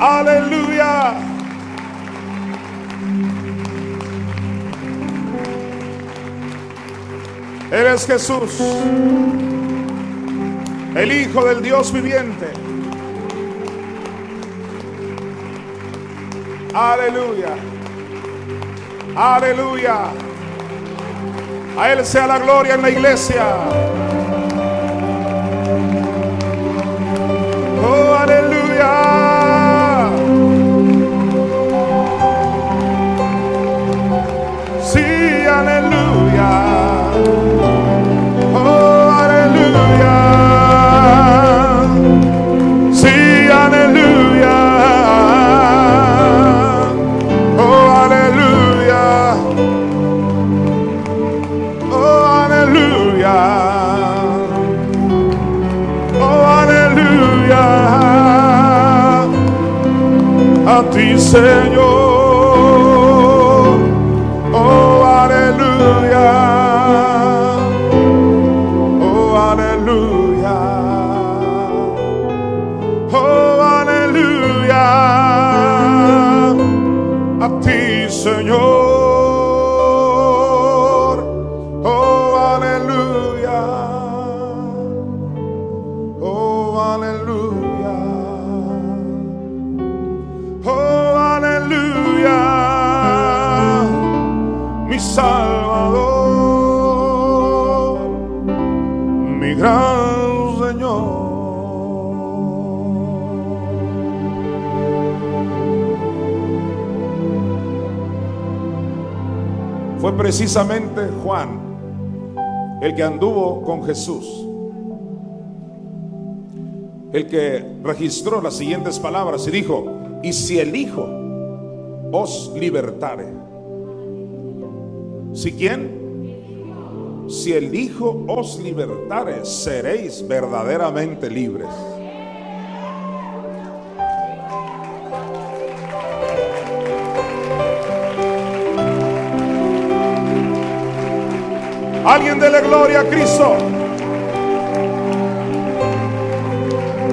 Speaker 1: Aleluya. Él es Jesús, el Hijo del Dios viviente. Aleluya. Aleluya. A Él sea la gloria en la iglesia. Oh, aleluya. Ti, Señor. Precisamente Juan el que anduvo con Jesús, el que registró las siguientes palabras y dijo, y si el Hijo os libertare, ¿si quién? Si el Hijo os libertare, seréis verdaderamente libres. Alguien dele gloria a Cristo.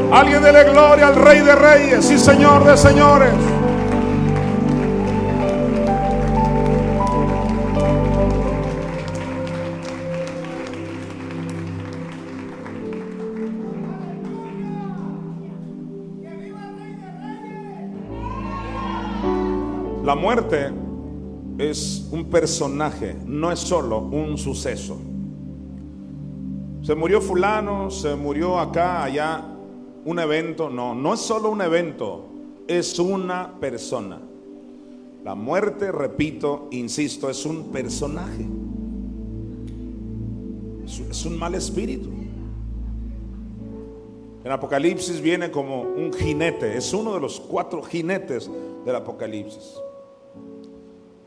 Speaker 1: Alguien dele gloria al Rey de Reyes y Señor de Señores. La muerte personaje, no es solo un suceso. Se murió fulano, se murió acá, allá, un evento. No, no es solo un evento, es una persona. La muerte, repito, insisto, es un personaje. Es un mal espíritu. En Apocalipsis viene como un jinete, es uno de los cuatro jinetes del Apocalipsis.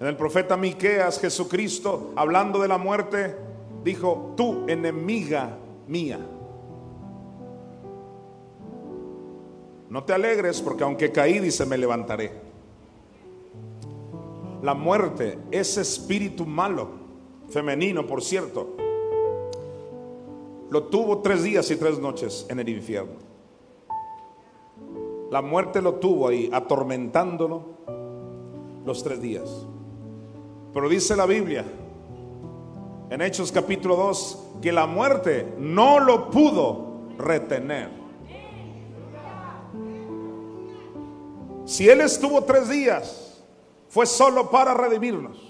Speaker 1: En el profeta Miqueas, Jesucristo, hablando de la muerte, dijo, tú enemiga mía. No te alegres porque aunque caí, dice, me levantaré. La muerte, ese espíritu malo, femenino, por cierto, lo tuvo tres días y tres noches en el infierno. La muerte lo tuvo ahí, atormentándolo los tres días. Pero dice la Biblia, en Hechos capítulo 2, que la muerte no lo pudo retener. Si Él estuvo tres días, fue solo para redimirnos.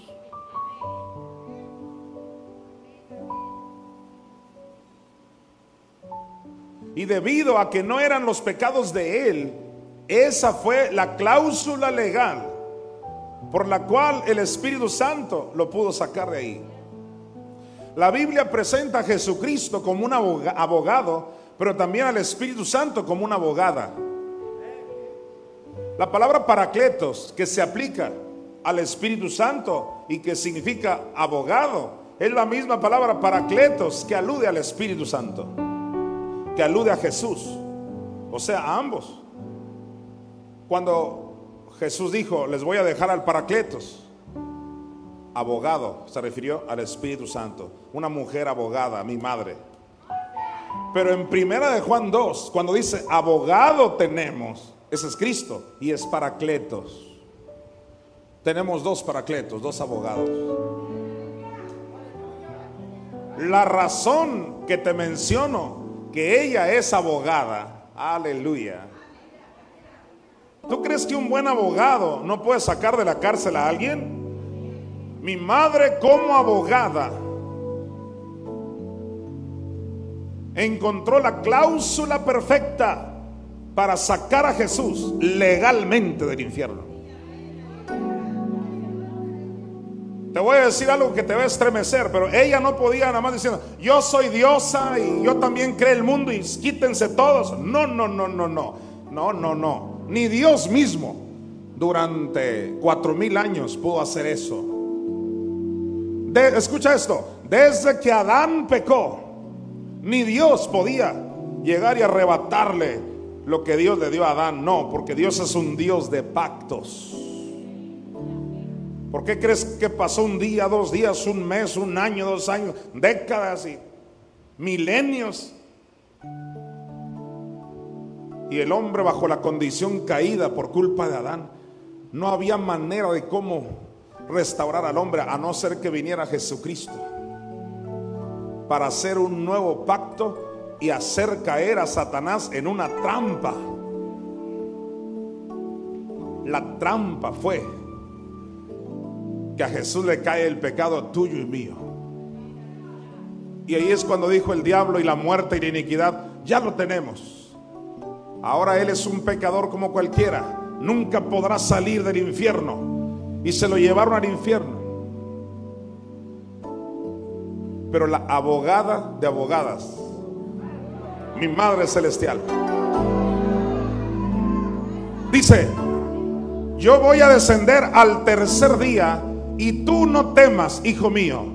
Speaker 1: Y debido a que no eran los pecados de Él, esa fue la cláusula legal por la cual el Espíritu Santo lo pudo sacar de ahí. La Biblia presenta a Jesucristo como un abogado, pero también al Espíritu Santo como una abogada. La palabra paracletos, que se aplica al Espíritu Santo y que significa abogado, es la misma palabra paracletos que alude al Espíritu Santo, que alude a Jesús, o sea, a ambos. Cuando Jesús dijo, les voy a dejar al paracletos, abogado, se refirió al Espíritu Santo, una mujer abogada, mi madre. Pero en primera de Juan 2, cuando dice abogado tenemos, ese es Cristo y es paracletos. Tenemos dos paracletos, dos abogados. La razón que te menciono, que ella es abogada, aleluya. ¿Tú crees que un buen abogado no puede sacar de la cárcel a alguien? Mi madre como abogada encontró la cláusula perfecta para sacar a Jesús legalmente del infierno. Te voy a decir algo que te va a estremecer, pero ella no podía nada más diciendo, yo soy diosa y yo también creo el mundo y quítense todos. No, no, no, no, no, no, no, no. Ni Dios mismo durante cuatro mil años pudo hacer eso escucha esto, desde que Adán pecó, ni Dios podía llegar y arrebatarle lo que Dios le dio a Adán. No, porque Dios es un Dios de pactos. ¿Por qué crees que pasó un día, dos días, un mes, un año, dos años, décadas y milenios? Y el hombre bajo la condición caída por culpa de Adán, no había manera de cómo restaurar al hombre a no ser que viniera Jesucristo para hacer un nuevo pacto y hacer caer a Satanás en una trampa. La trampa fue que a Jesús le cae el pecado tuyo y mío. Y ahí es cuando dijo el diablo y la muerte y la iniquidad, ya lo tenemos. Ahora Él es un pecador como cualquiera. Nunca podrá salir del infierno y se lo llevaron al infierno. Pero la abogada de abogadas, mi Madre Celestial, dice, yo voy a descender al tercer día y tú no temas, hijo mío,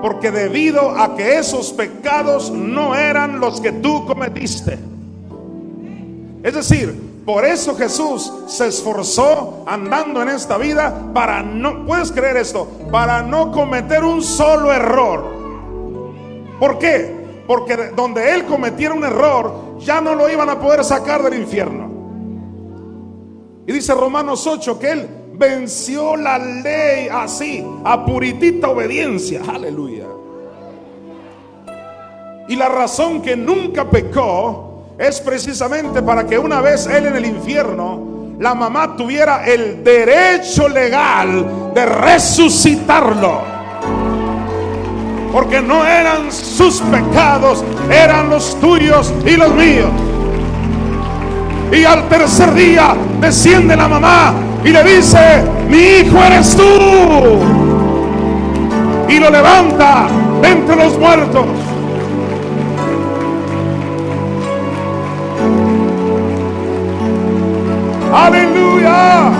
Speaker 1: porque debido a que esos pecados no eran los que tú cometiste. Es decir, por eso Jesús se esforzó andando en esta vida para no, puedes creer esto, para no cometer un solo error. ¿Por qué? Porque donde él cometiera un error, ya no lo iban a poder sacar del infierno. Y dice Romanos 8 que él venció la ley así, a puritita obediencia. Aleluya. Y la razón que nunca pecó es precisamente para que una vez Él en el infierno, la mamá tuviera el derecho legal de resucitarlo. Porque no eran sus pecados, eran los tuyos y los míos. Y al tercer día desciende la mamá y le dice, mi hijo eres tú. Y lo levanta entre los muertos. Aleluya.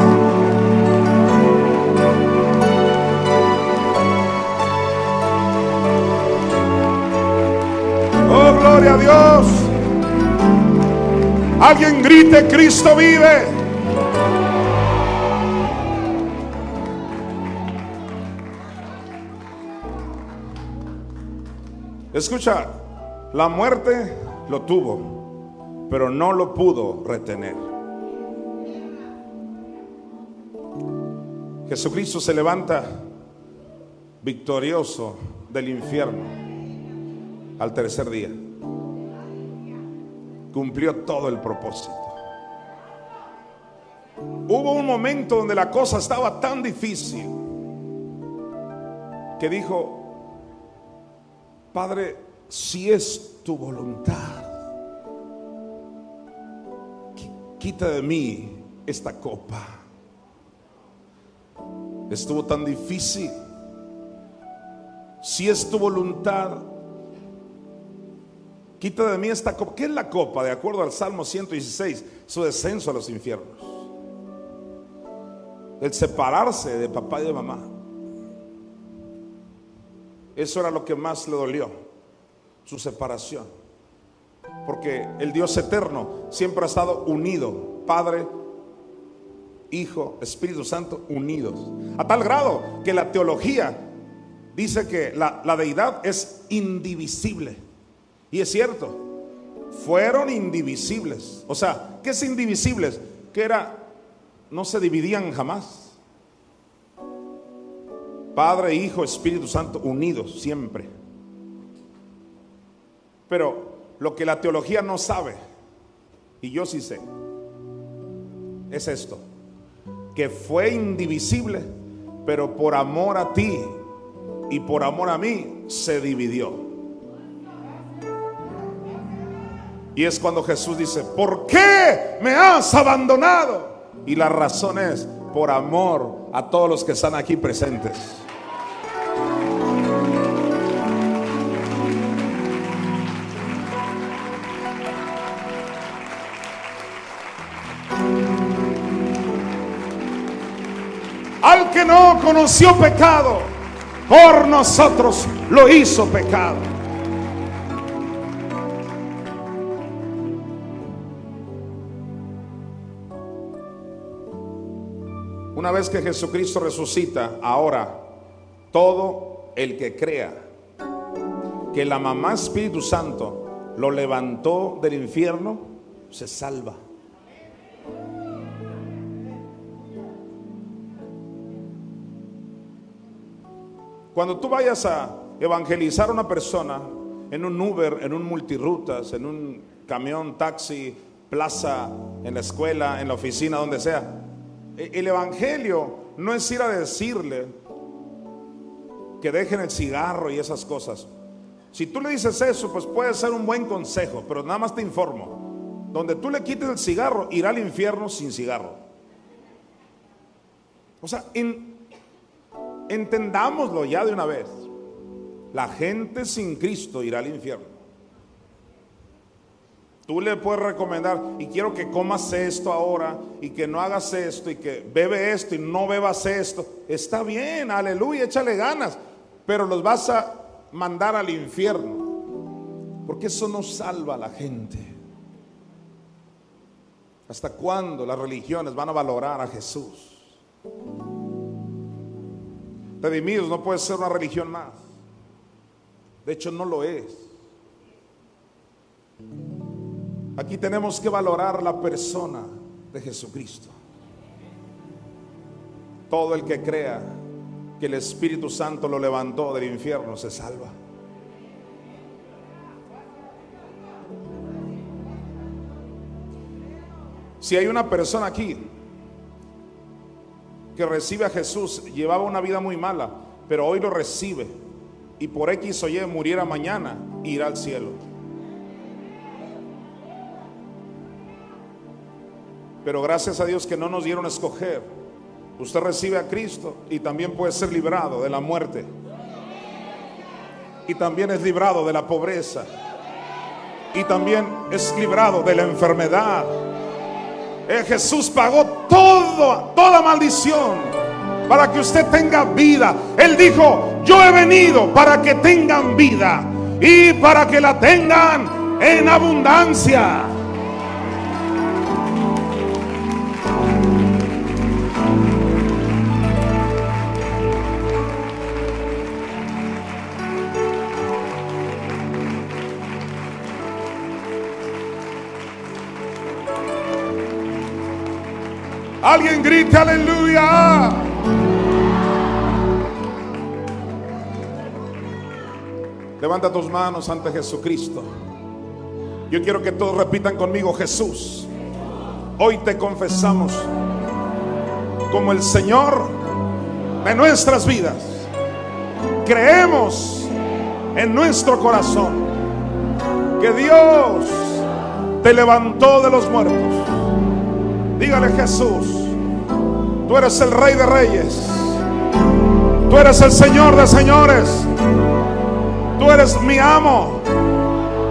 Speaker 1: Oh, gloria a Dios. Alguien grite, Cristo vive. Escucha, la muerte lo tuvo, pero no lo pudo retener. Jesucristo se levanta victorioso del infierno al tercer día. Cumplió todo el propósito. Hubo un momento donde la cosa estaba tan difícil que dijo, Padre, si es tu voluntad, quita de mí esta copa. Estuvo tan difícil. Si es tu voluntad, quita de mí esta copa. ¿Qué es la copa? De acuerdo al Salmo 116, su descenso a los infiernos. El separarse de papá y de mamá. Eso era lo que más le dolió, su separación. Porque el Dios eterno siempre ha estado unido, Padre, Hijo, Espíritu Santo, unidos. A tal grado que la teología dice que la, la deidad es indivisible. Y es cierto, fueron indivisibles. O sea, ¿qué es indivisibles? Que era, no se dividían jamás. Padre, Hijo, Espíritu Santo, unidos siempre. Pero lo que la teología no sabe, y yo sí sé, es esto, que fue indivisible, pero por amor a ti y por amor a mí se dividió. Y es cuando Jesús dice, ¿por qué me has abandonado? Y la razón es por amor a todos los que están aquí presentes. Que no conoció pecado, por nosotros lo hizo pecado. Una vez que Jesucristo resucita, ahora todo el que crea que la mamá Espíritu Santo lo levantó del infierno, se salva. Cuando tú vayas a evangelizar a una persona en un Uber, en un multirutas, en un camión, taxi, plaza, en la escuela, en la oficina, donde sea, e-, el evangelio no es ir a decirle que dejen el cigarro y esas cosas. Si tú le dices eso, pues puede ser un buen consejo, pero nada más te informo. Donde tú le quites el cigarro, irá al infierno sin cigarro. O sea, entendámoslo ya de una vez. La gente sin Cristo irá al infierno. Tú le puedes recomendar, y quiero que comas esto ahora, y que no hagas esto, y que bebe esto, y no bebas esto. Está bien, aleluya, échale ganas, pero los vas a mandar al infierno, porque eso no salva a la gente. ¿Hasta cuándo las religiones van a valorar a Jesús? Redimidos no puede ser una religión más. De hecho, no lo es. Aquí tenemos que valorar la persona de Jesucristo. Todo el que crea que el Espíritu Santo lo levantó del infierno se salva. Si hay una persona aquí que recibe a Jesús llevaba una vida muy mala, pero hoy lo recibe y por X o Y muriera mañana, irá al cielo. Pero gracias a Dios que no nos dieron a escoger. Usted recibe a Cristo y también puede ser librado de la muerte. Y también es librado de la pobreza. Y también es librado de la enfermedad. Eh, Jesús pagó todo, toda maldición para que usted tenga vida. Él dijo, yo he venido para que tengan vida y para que la tengan en abundancia. Alguien grite aleluya. Levanta tus manos ante Jesucristo. Yo quiero que todos repitan conmigo, Jesús. Hoy te confesamos como el Señor de nuestras vidas. Creemos en nuestro corazón que Dios te levantó de los muertos Dígale Jesús, tú eres el rey de reyes. Tú eres el Señor de señores. Tú eres mi amo.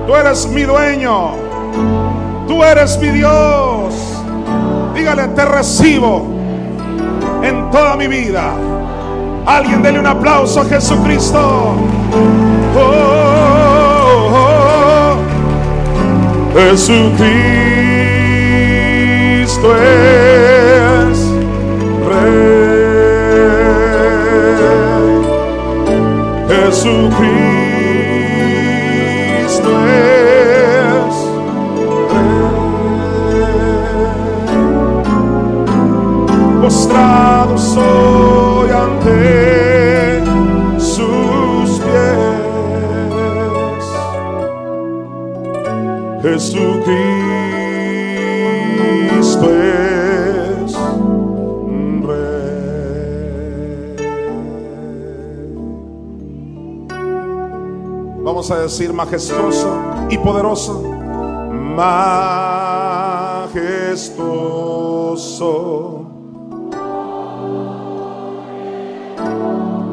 Speaker 1: Tú eres mi dueño. Tú eres mi Dios. Dígale, te recibo en toda mi vida. Alguien dele un aplauso a Jesucristo. Oh, oh, oh, Jesucristo es Jesucristo es Rey. Postrado soy ante sus pies. Jesucristo. A decir majestuoso y poderoso. Majestuoso.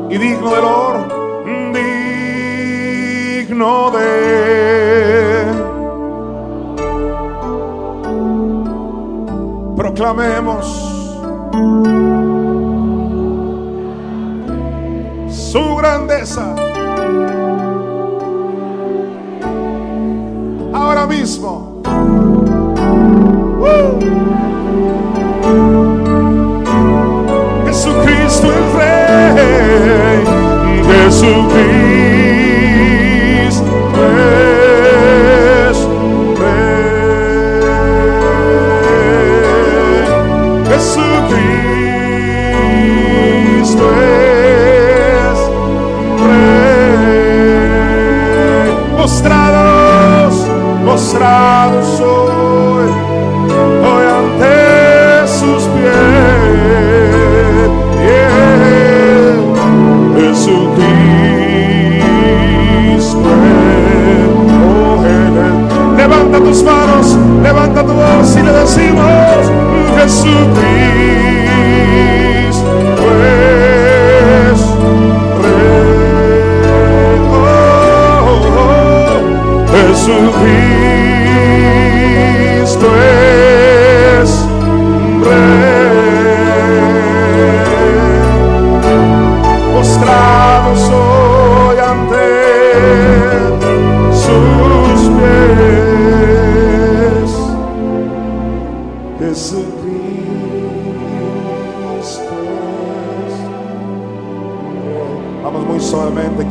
Speaker 1: Y digno del oro, digno de. Proclamemos su grandeza. Mismo. Jesucristo el Rey, Jesucristo. postrado soy hoy ante sus pies. Yeah. Jesucristo, oh, yeah. levanta tus manos, levanta tu voz y le decimos Jesucristo. Pues, yeah. Oh, oh, oh, Jesucristo.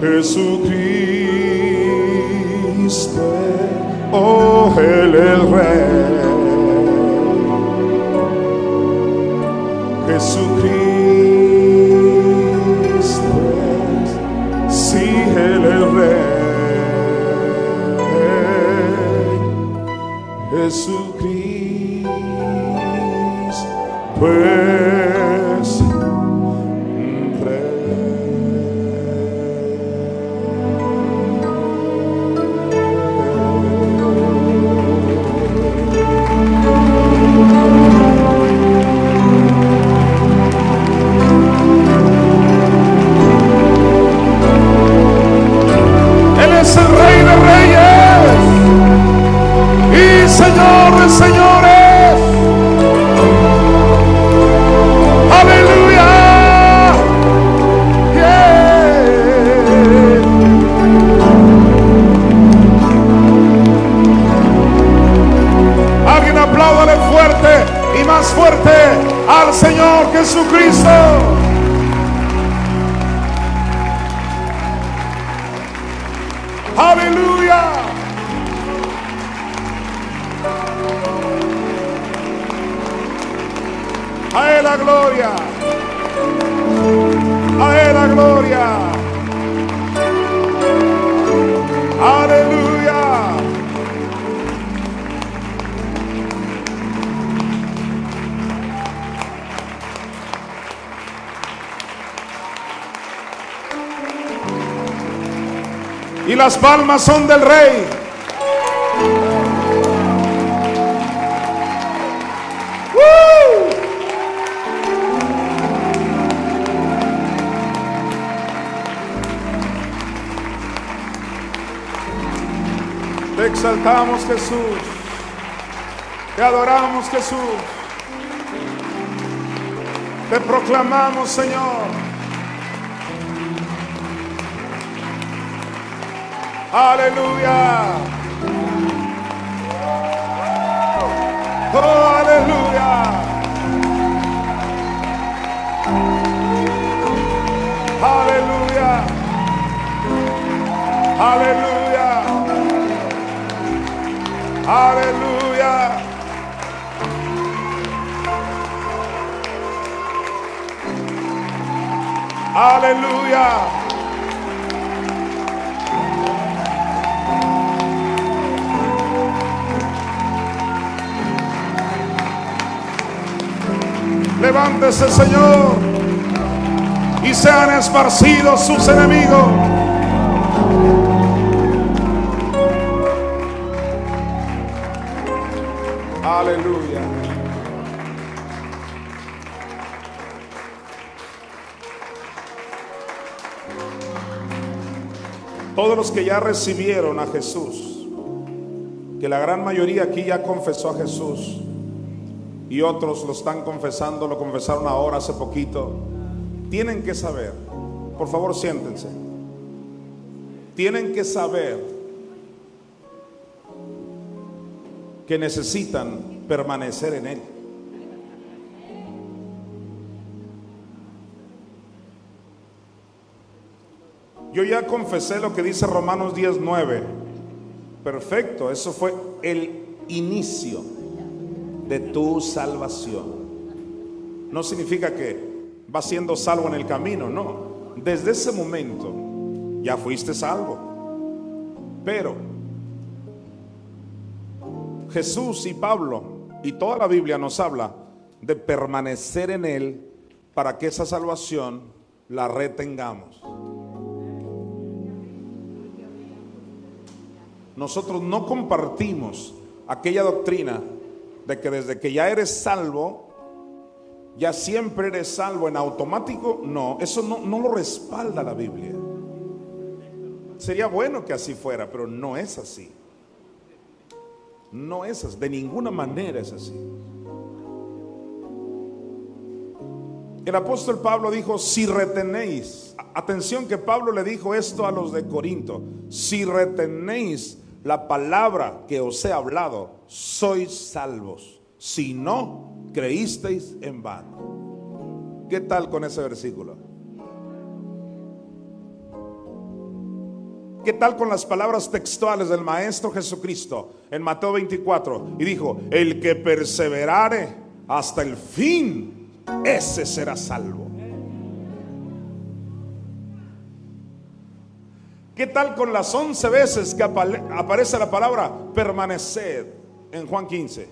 Speaker 1: Jesucristo, oh, es Rey. Las palmas son del rey. Te exaltamos Jesús. Te adoramos Jesús. Te proclamamos Señor. Aleluya. Oh, aleluya. Aleluya. Aleluya. Aleluya. Aleluya. Levántese, Señor, y sean esparcidos sus enemigos. Aleluya. Todos los que ya recibieron a Jesús, que la gran mayoría aquí ya confesó a Jesús, y otros lo están confesando, lo confesaron ahora hace poquito, tienen que saber, por favor siéntense, tienen que saber que necesitan permanecer en Él. Yo ya confesé lo que dice Romanos 19. Perfecto, eso fue el inicio de tu salvación. No significa que vas siendo salvo en el camino, no. Desde ese momento ya fuiste salvo. Pero Jesús y Pablo y toda la Biblia nos habla de permanecer en Él para que esa salvación la retengamos. Nosotros no compartimos aquella doctrina de que desde que ya eres salvo, ya siempre eres salvo en automático. No, eso no, no lo respalda la Biblia. Sería bueno que así fuera, pero no es así. No es así, de ninguna manera es así. El apóstol Pablo dijo, si retenéis, atención que Pablo le dijo esto a los de Corinto, si retenéis la palabra que os he hablado, sois salvos. Si no, creísteis en vano. ¿Qué tal con ese versículo? ¿Qué tal con las palabras textuales del Maestro Jesucristo en Mateo 24? Y dijo, el que perseverare hasta el fin, ese será salvo. ¿Qué tal con las once veces que aparece la palabra permaneced en Juan 15?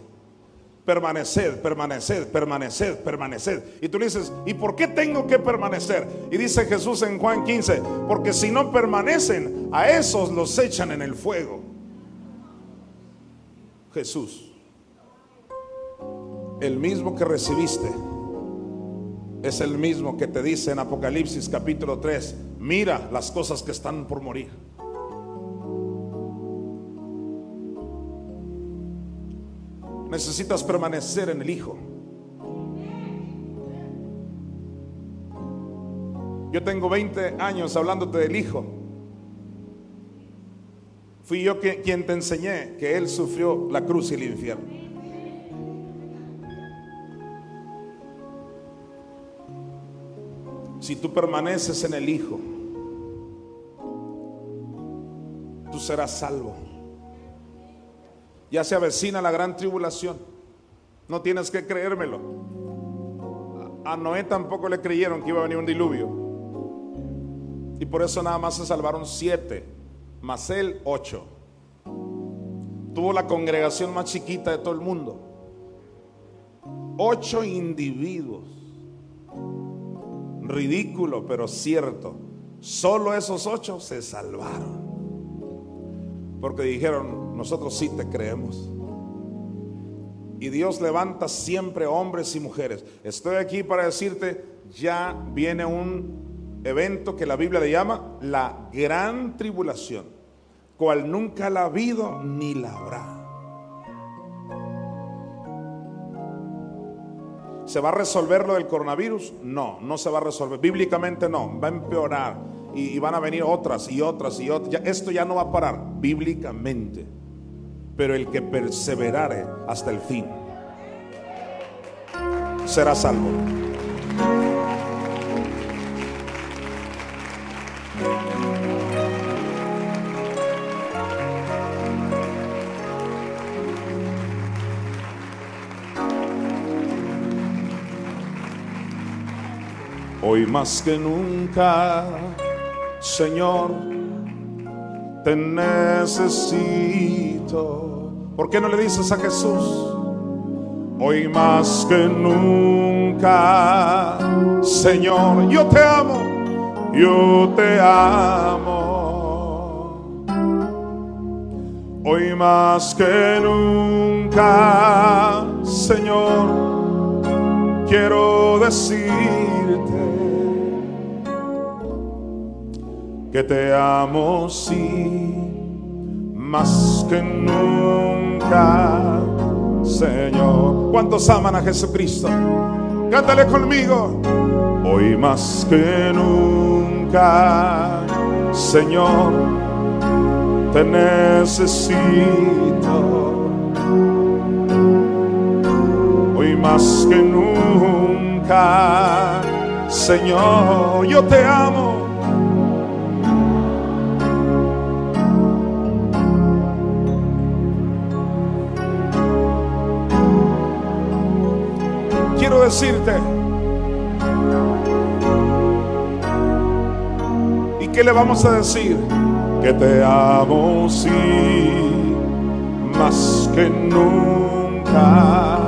Speaker 1: permaneced, permaneced, permaneced, permaneced. Y tú dices, ¿y por qué tengo que permanecer? Y dice Jesús en Juan 15, porque si no permanecen, a esos los echan en el fuego. Jesús, el mismo que recibiste, es el mismo que te dice en Apocalipsis capítulo 3, mira las cosas que están por morir. Necesitas permanecer en el Hijo. Yo tengo 20 años hablándote del Hijo. Fui yo quien te enseñé que Él sufrió la cruz y el infierno. Si tú permaneces en el Hijo, tú serás salvo. Ya se avecina la gran tribulación. No tienes que creérmelo. A Noé tampoco le creyeron que iba a venir un diluvio. Y por eso nada más se salvaron siete, más él ocho. Tuvo la congregación más chiquita de todo el mundo. Ocho individuos. Ridículo, pero cierto. Solo esos ocho se salvaron. Porque dijeron, nosotros sí te creemos. Y Dios levanta siempre hombres y mujeres. Estoy aquí para decirte, ya viene un evento que la Biblia le llama la gran tribulación, cual nunca la ha habido ni la habrá. ¿Se va a resolver lo del coronavirus? No, no se va a resolver. Bíblicamente no, va a empeorar y, van a venir otras y otras y otras. esto ya no va a parar bíblicamente. Pero el que perseverare hasta el fin será salvo. Hoy más que nunca Señor, te necesito. ¿Por qué no le dices a Jesús? Hoy más que nunca, Señor, yo te amo, yo te amo. Hoy más que nunca, Señor, quiero decirte que te amo sí, más que nunca, Señor. ¿Cuántos aman a Jesucristo? Cántale conmigo. Hoy más que nunca, Señor, te necesito. Hoy más que nunca, Señor, yo te amo quiero decirte. ¿Y qué le vamos a decir? Que te amo, sí, más que nunca.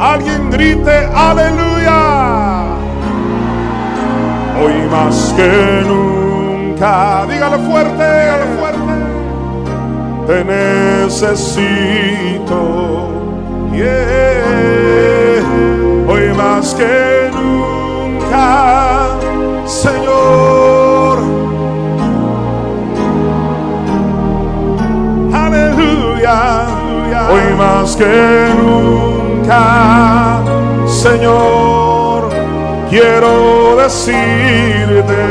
Speaker 1: Alguien grite, aleluya. Hoy más que nunca. Dígalo fuerte, dígalo fuerte. Te necesito. Yeah hoy más que nunca, Señor. Aleluya, hoy más que nunca, Señor, quiero decirte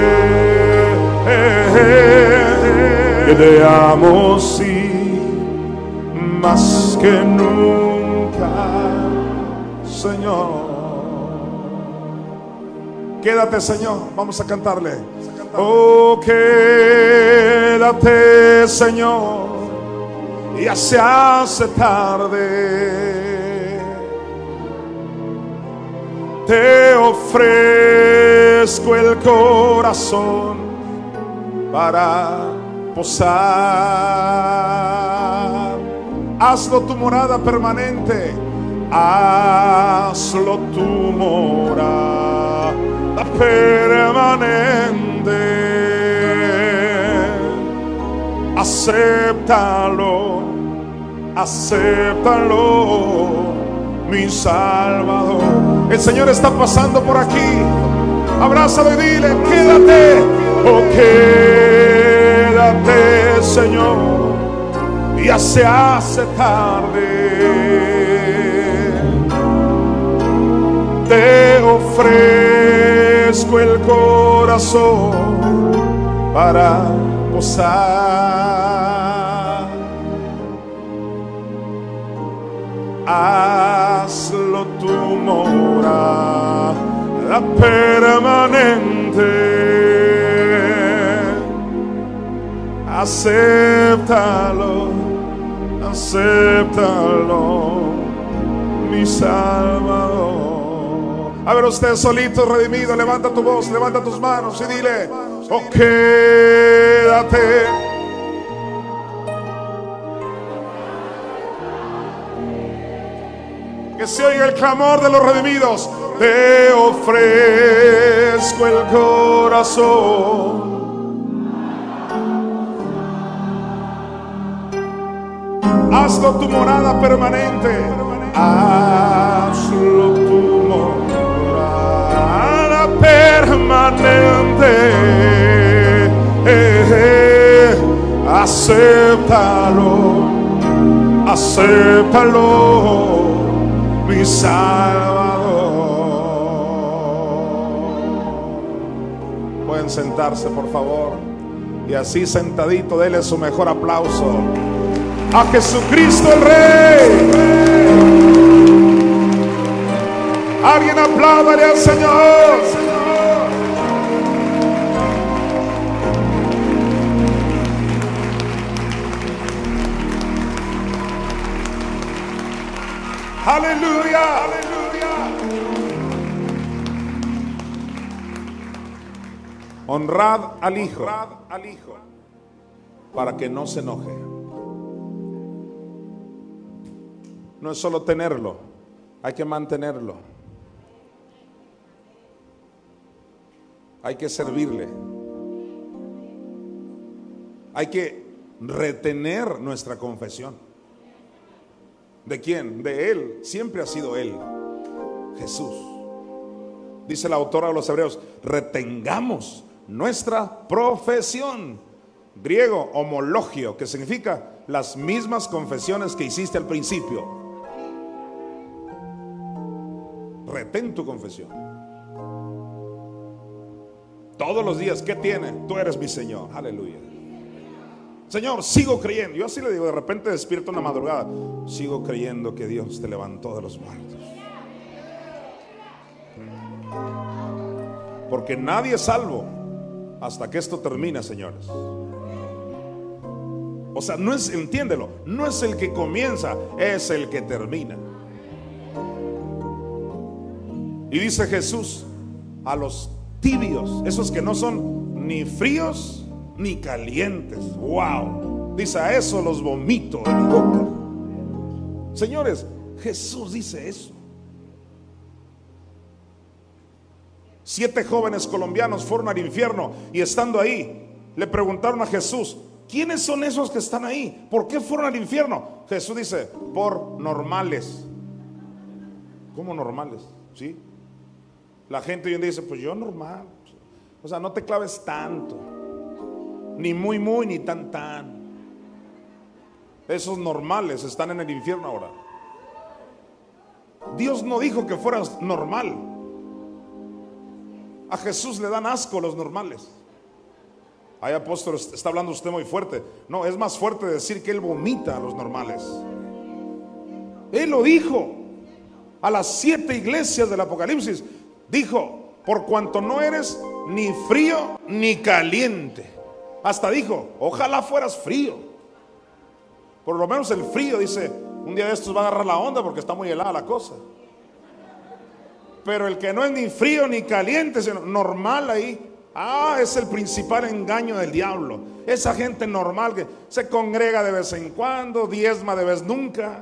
Speaker 1: que te amo, sí, más que nunca, Quédate, Señor. Vamos a cantarle. Oh, quédate, Señor, ya se hace tarde. Te ofrezco el corazón para posar. Hazlo tu morada permanente. Hazlo tu morada permanente. Acéptalo, acéptalo, mi Salvador. El Señor está pasando por aquí. Abrázalo y dile, quédate, oh quédate, Señor. Ya se hace tarde. Te ofrezco el corazón para posar. Hazlo tu mora la permanente. Acéptalo, acéptalo, mi Salvador. A ver, usted solito, redimido, levanta tu voz, levanta tus manos y dile, oh, quédate. Que se oiga el clamor de los redimidos. Te ofrezco el corazón. Hazlo tu morada permanente. Hazlo permanente. Eh, eh, acéptalo, acéptalo, mi Salvador. Pueden sentarse, por favor. Y así sentadito, dele su mejor aplauso a Jesucristo el Rey. Alguien apláudale al Señor. Aleluya, aleluya. Honrad al Hijo, al Hijo, para que no se enoje. No es solo tenerlo, hay que mantenerlo. Hay que servirle. Hay que retener nuestra confesión. ¿De quién? De Él. Siempre ha sido Él. Jesús. Dice la autora de los Hebreos, retengamos nuestra profesión. Griego, homologio, que significa las mismas confesiones que hiciste al principio. Retén tu confesión. Todos los días, ¿qué tiene? Tú eres mi Señor. Aleluya. Señor, sigo creyendo. Yo así le digo, de repente despierto una madrugada. Sigo creyendo que Dios te levantó de los muertos. Porque nadie es salvo hasta que esto termine, señores. O sea, no es, entiéndelo, no es el que comienza, es el que termina. Y dice Jesús a los tibios, esos que no son ni fríos ni calientes. Wow. Dice, a eso los vomito de mi boca. Señores, Jesús dice eso. Siete jóvenes colombianos fueron al infierno y estando ahí le preguntaron a Jesús, ¿quiénes son esos que están ahí? ¿Por qué fueron al infierno? Jesús dice, por normales. ¿Cómo normales? ¿Sí? La gente hoy en día dice, pues yo normal. O sea, no te claves tanto. Ni muy, muy, ni tan, tan. Esos normales están en el infierno ahora. Dios no dijo que fueras normal. A Jesús le dan asco los normales. Hay apóstol, está hablando usted muy fuerte. No, es más fuerte decir que Él vomita a los normales. Él lo dijo a las siete iglesias del Apocalipsis. Dijo, por cuanto no eres ni frío ni caliente. Hasta dijo, ojalá fueras frío. Por lo menos el frío, dice, un día de estos va a agarrar la onda porque está muy helada la cosa. Pero el que no es ni frío ni caliente, sino normal ahí. Ah, es el principal engaño del diablo. Esa gente normal que se congrega de vez en cuando, diezma de vez nunca.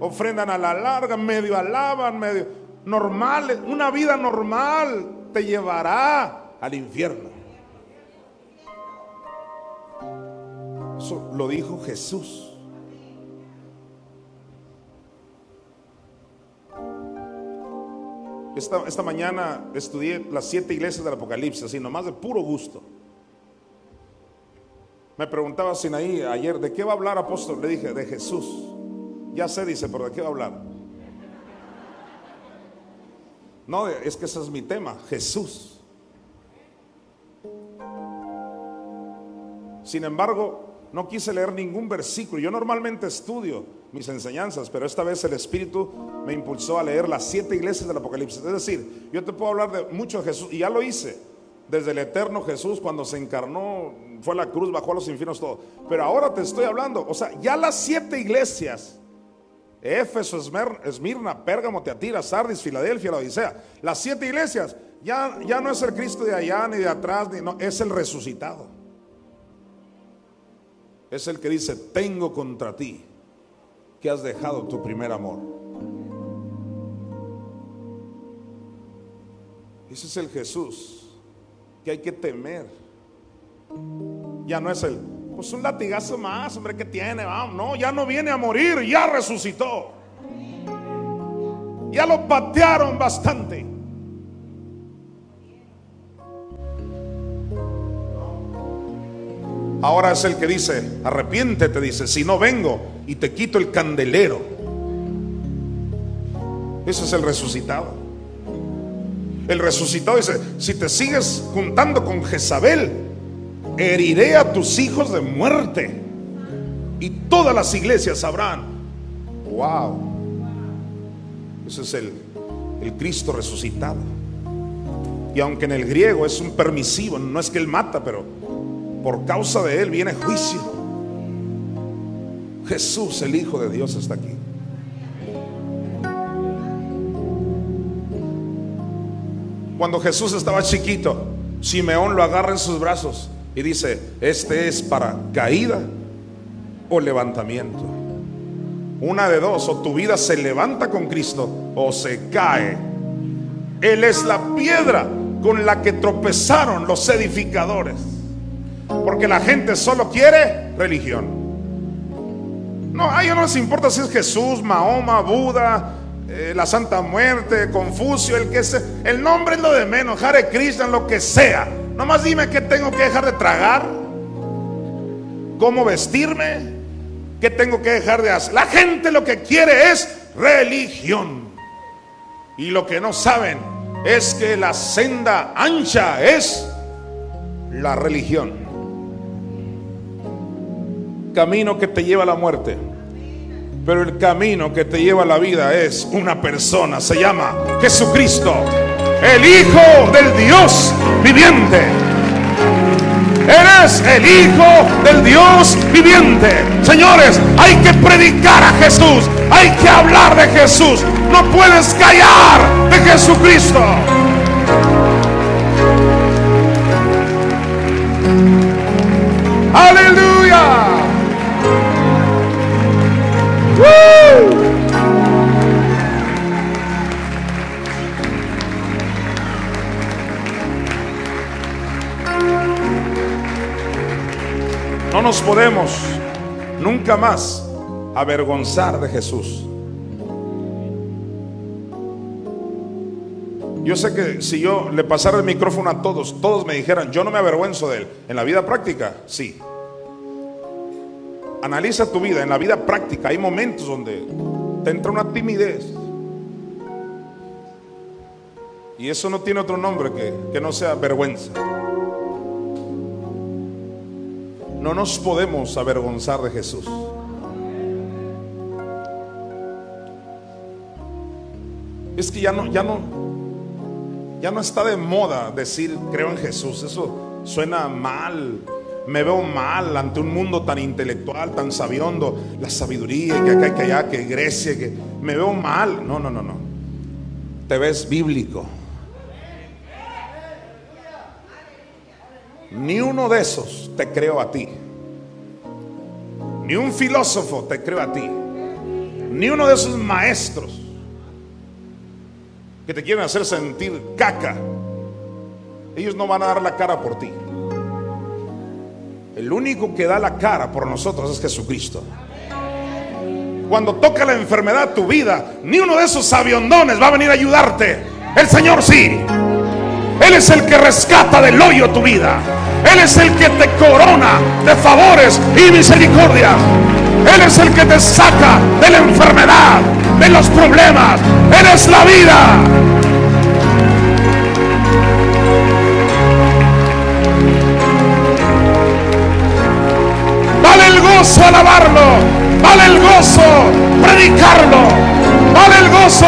Speaker 1: Ofrendan a la larga, medio alaban, medio normal. Una vida normal te llevará al infierno. Lo dijo Jesús. Esta, mañana estudié las siete iglesias del Apocalipsis, así nomás de puro gusto. Me preguntaba Sinaí ayer, ¿de qué va a hablar apóstol? Le dije, de Jesús. Ya sé, dice, pero ¿de qué va a hablar? No, es que ese es mi tema, Jesús. Sin embargo, no quise leer ningún versículo. Yo normalmente estudio mis enseñanzas, pero esta vez el Espíritu me impulsó a leer las siete iglesias del Apocalipsis. Es decir, yo te puedo hablar de mucho de Jesús, y ya lo hice, desde el eterno Jesús, cuando se encarnó, fue a la cruz, bajó a los infiernos, todo. Pero ahora te estoy hablando, o sea, ya las siete iglesias, Éfeso, Esmirna, Pérgamo, Teatira, Sardis, Filadelfia, la Odisea, las siete iglesias, ya, ya no es el Cristo de allá ni de atrás, ni, no, es el resucitado es el que dice, tengo contra ti que has dejado tu primer amor. Ese es el Jesús que hay que temer. Ya no es el, pues un latigazo más, hombre, que tiene, vamos. No, ya no viene a morir, ya resucitó. Ya lo patearon bastante. Ahora es el que dice, arrepiéntete, dice, si no vengo y te quito el candelero. Ese es el resucitado. El resucitado dice, si te sigues juntando con Jezabel, heriré a tus hijos de muerte. Y todas las iglesias sabrán, wow, ese es el, el Cristo resucitado. Y aunque en el griego es un permisivo, no es que él mata, pero por causa de él viene juicio. Jesús, el Hijo de Dios, está aquí. Cuando Jesús estaba chiquito, Simeón lo agarra en sus brazos y dice, este es para caída o levantamiento. Una de dos, o tu vida se levanta con Cristo o se cae. Él es la piedra con la que tropezaron los edificadores. Porque la gente solo quiere religión. No, a ellos no les importa si es Jesús, Mahoma, Buda, eh, la Santa Muerte, Confucio, el que sea. El nombre es lo de menos, Hare Krishna, lo que sea. Nomás dime qué tengo que dejar de tragar, cómo vestirme, qué tengo que dejar de hacer. La gente lo que quiere es religión. Y lo que no saben es que la senda ancha es la religión camino que te lleva a la muerte. Pero el camino que te lleva a la vida es una persona, se llama Jesucristo, el Hijo del Dios viviente. Eres el Hijo del Dios viviente. Señores, hay que predicar a Jesús, hay que hablar de Jesús. No puedes callar de Jesucristo. Aleluya. No nos podemos nunca más avergonzar de Jesús. Yo sé que si yo le pasara el micrófono a todos, todos me dijeran, yo no me avergüenzo de él. En la vida práctica, sí. Analiza tu vida. En la vida práctica hay momentos donde te entra una timidez. Y eso no tiene otro nombre que, que no sea vergüenza. No nos podemos avergonzar de Jesús. Es que ya no, ya no, Ya no está de moda decir creo en Jesús. Eso suena mal. Me veo mal ante un mundo tan intelectual, tan sabiondo. La sabiduría, que acá, que allá, que Grecia, que me veo mal. No, no, no, no. Te ves bíblico. Ni uno de esos te creo a ti. Ni un filósofo te creo a ti. Ni uno de esos maestros que te quieren hacer sentir caca. Ellos no van a dar la cara por ti. El único que da la cara por nosotros es Jesucristo. Cuando toca la enfermedad tu vida, ni uno de esos aviondones va a venir a ayudarte. El Señor sí. Él es el que rescata del hoyo tu vida. Él es el que te corona de favores y misericordia. Él es el que te saca de la enfermedad, de los problemas. Él es la vida. Vale el gozo alabarlo. Vale el gozo predicarlo. Vale el gozo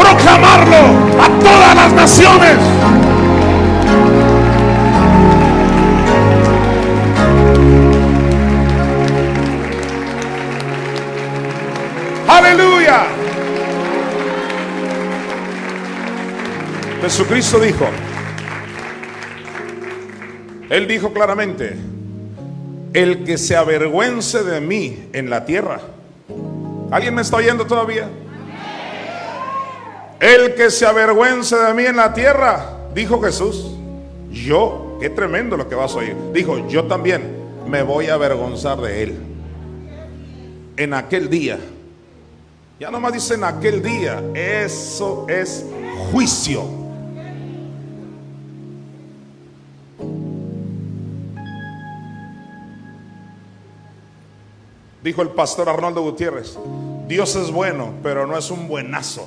Speaker 1: proclamarlo a todas las naciones. Aleluya. Jesucristo dijo, Él dijo claramente, el que se avergüence de mí en la tierra. ¿Alguien me está oyendo todavía? El que se avergüence de mí en la tierra, dijo Jesús, yo, qué tremendo lo que vas a oír, dijo, yo también me voy a avergonzar de él. En aquel día, ya nomás dice en aquel día, eso es juicio. Dijo el pastor Arnoldo Gutiérrez, Dios es bueno, pero no es un buenazo.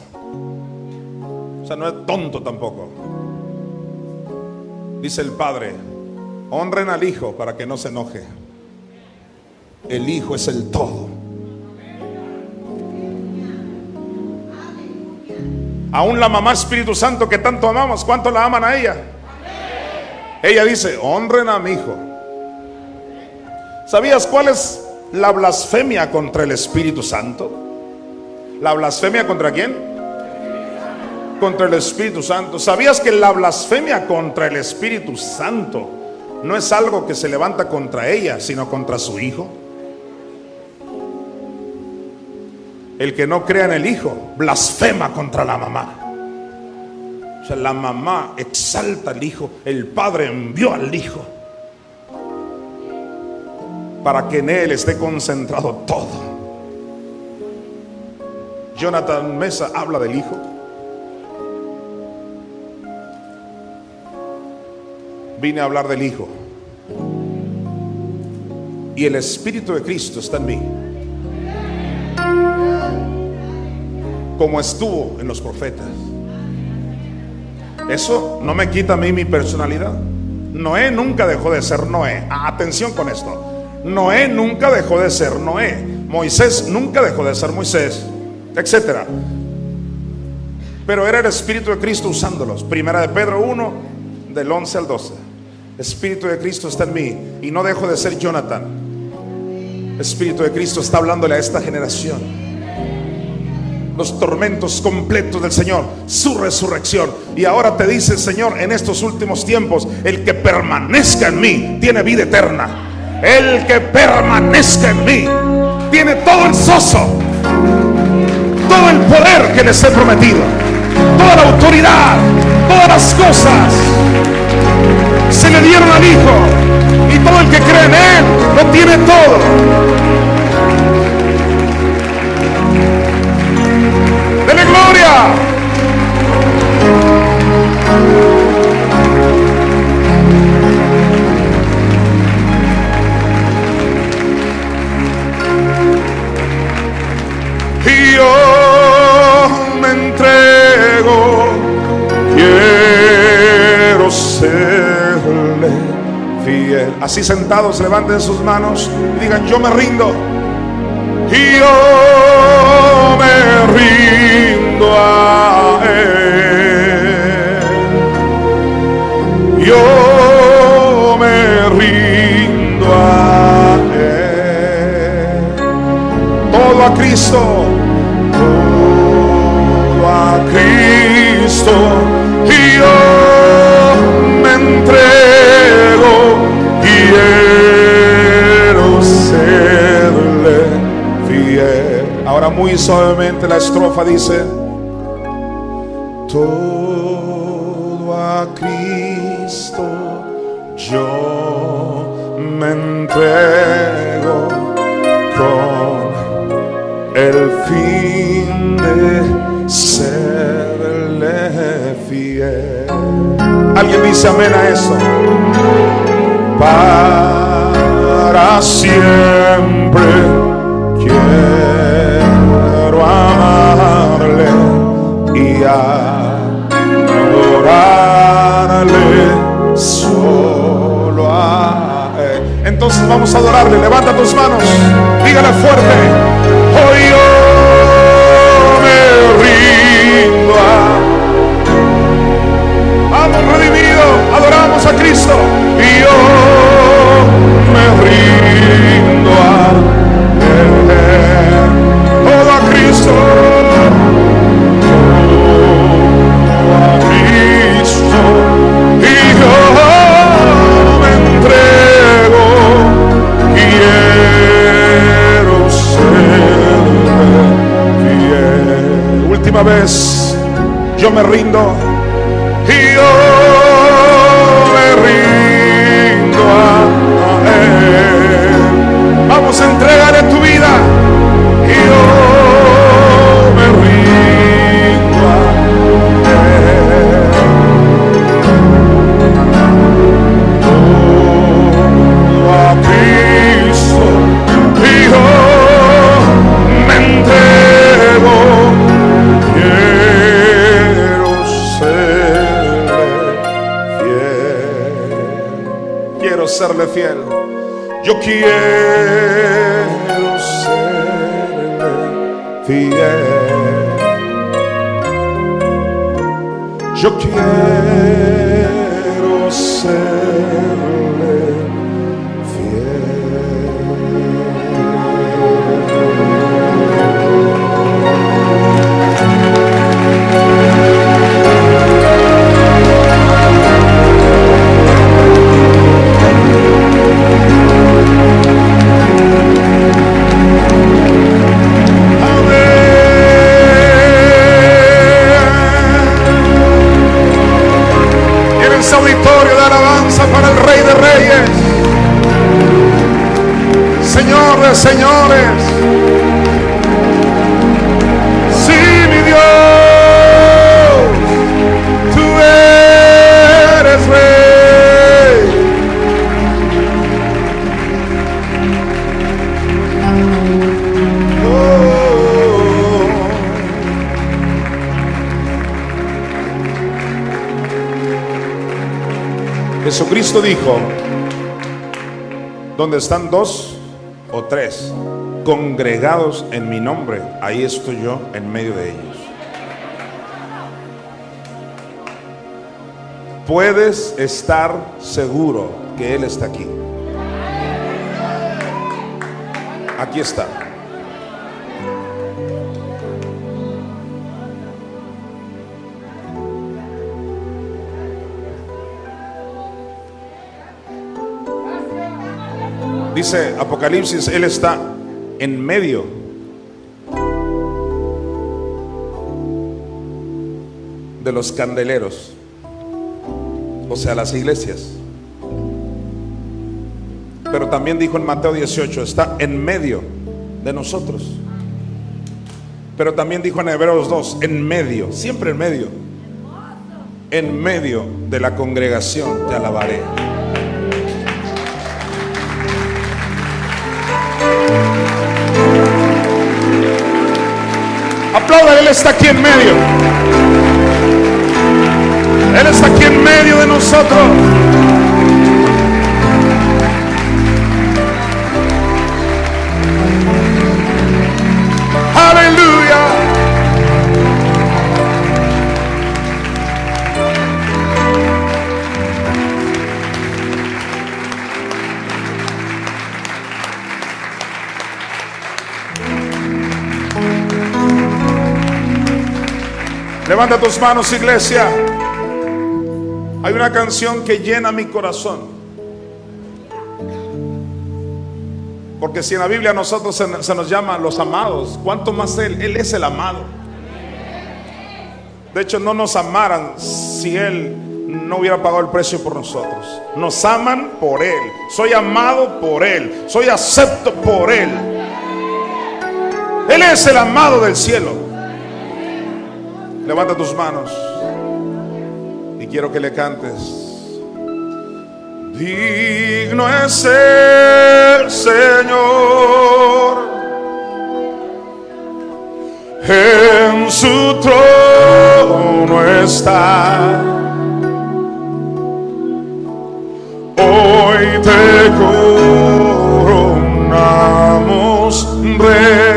Speaker 1: O sea, no es tonto tampoco. Dice el Padre, honren al Hijo para que no se enoje. El Hijo es el todo. Aún la mamá Espíritu Santo que tanto amamos, ¿cuánto la aman a ella? Ella dice, honren a mi Hijo. ¿Sabías cuál es la blasfemia contra el Espíritu Santo. ¿La blasfemia contra quién? Contra el Espíritu Santo. ¿Sabías que la blasfemia contra el Espíritu Santo no es algo que se levanta contra ella, sino contra su Hijo? El que no crea en el Hijo blasfema contra la mamá. O sea, la mamá exalta al Hijo, el Padre envió al Hijo para que en Él esté concentrado todo. Jonathan Mesa habla del Hijo. Vine a hablar del Hijo. Y el Espíritu de Cristo está en mí. Como estuvo en los profetas. Eso no me quita a mí mi personalidad. Noé nunca dejó de ser Noé. Atención con esto. Noé nunca dejó de ser Noé. Moisés nunca dejó de ser Moisés, etcétera. Pero era el Espíritu de Cristo usándolos. Primera de Pedro 1, del 11 al 12. Espíritu de Cristo está en mí y no dejo de ser Jonathan. Espíritu de Cristo está hablándole a esta generación. Los tormentos completos del Señor, su resurrección. Y ahora te dice el Señor en estos últimos tiempos, el que permanezca en mí tiene vida eterna. El que permanezca en mí tiene todo el soso, todo el poder que les he prometido, toda la autoridad, todas las cosas se le dieron al Hijo y todo el que cree en Él lo tiene todo. Dele gloria. Así sentados, levanten sus manos y digan, yo me rindo. Yo me rindo dice. Todo a Cristo yo me entrego con el fin de serle fiel. Alguien dice amén a eso. Fuerte. Hoy yo me rindo Vamos redimido, adoramos a Cristo yo me rindo Yo quiero Jesucristo dijo, donde están dos o tres congregados en mi nombre, ahí estoy yo en medio de ellos. Puedes estar seguro que Él está aquí. Aquí está. Dice Apocalipsis, Él está en medio. de los candeleros, o sea, las iglesias. Pero también dijo en Mateo 18, está en medio de nosotros. Pero también dijo en Hebreos 2, en medio, siempre en medio. En medio de la congregación te alabaré. Aplauda, Él está aquí en medio. Él está aquí en medio de nosotros. Levanta tus manos, iglesia. Hay una canción que llena mi corazón. Porque si en la Biblia a nosotros se, nos llama los amados, ¿cuánto más Él? Él es el amado. De hecho, no nos amaran si Él no hubiera pagado el precio por nosotros. Nos aman por Él. Soy amado por Él. Soy acepto por Él. Él es el amado del cielo. Levanta tus manos. Y quiero que le cantes. Digno es el Señor. En su trono está. Hoy te coronamos, rey.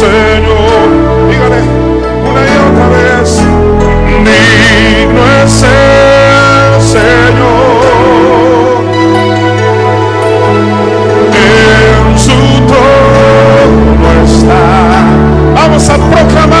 Speaker 1: Señor. Dígale una y otra vez. Digno es el Señor. En su trono está. Vamos a proclamarlo.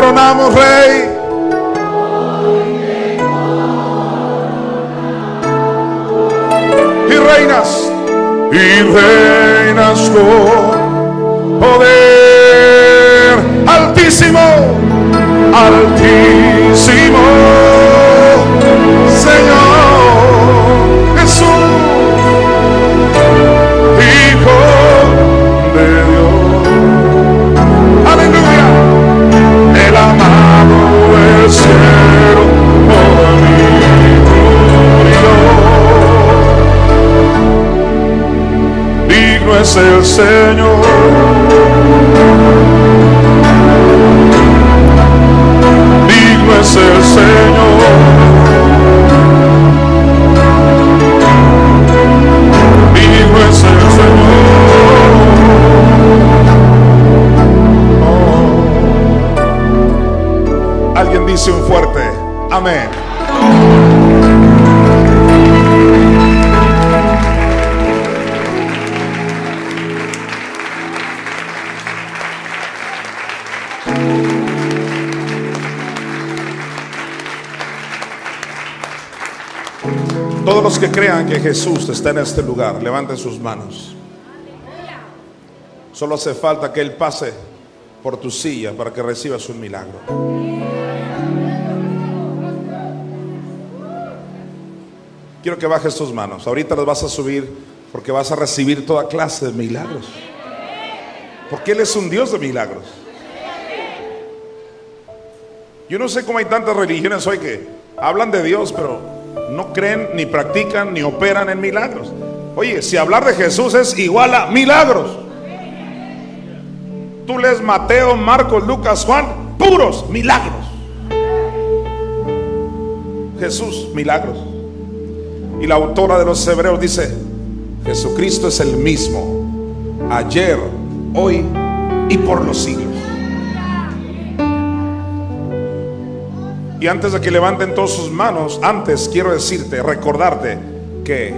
Speaker 1: Coronamos, Rey. Que crean que Jesús está en este lugar, levanten sus manos. Solo hace falta que Él pase por tu silla para que recibas un milagro. Quiero que bajes tus manos. Ahorita las vas a subir porque vas a recibir toda clase de milagros. Porque Él es un Dios de milagros. Yo no sé cómo hay tantas religiones hoy que hablan de Dios, pero creen, ni practican, ni operan en milagros. Oye, si hablar de Jesús es igual a milagros. Tú lees Mateo, Marcos, Lucas, Juan, puros milagros. Jesús, milagros. Y la autora de los Hebreos dice, Jesucristo es el mismo, ayer, hoy y por los siglos. Y antes de que levanten todas sus manos, antes quiero decirte, recordarte que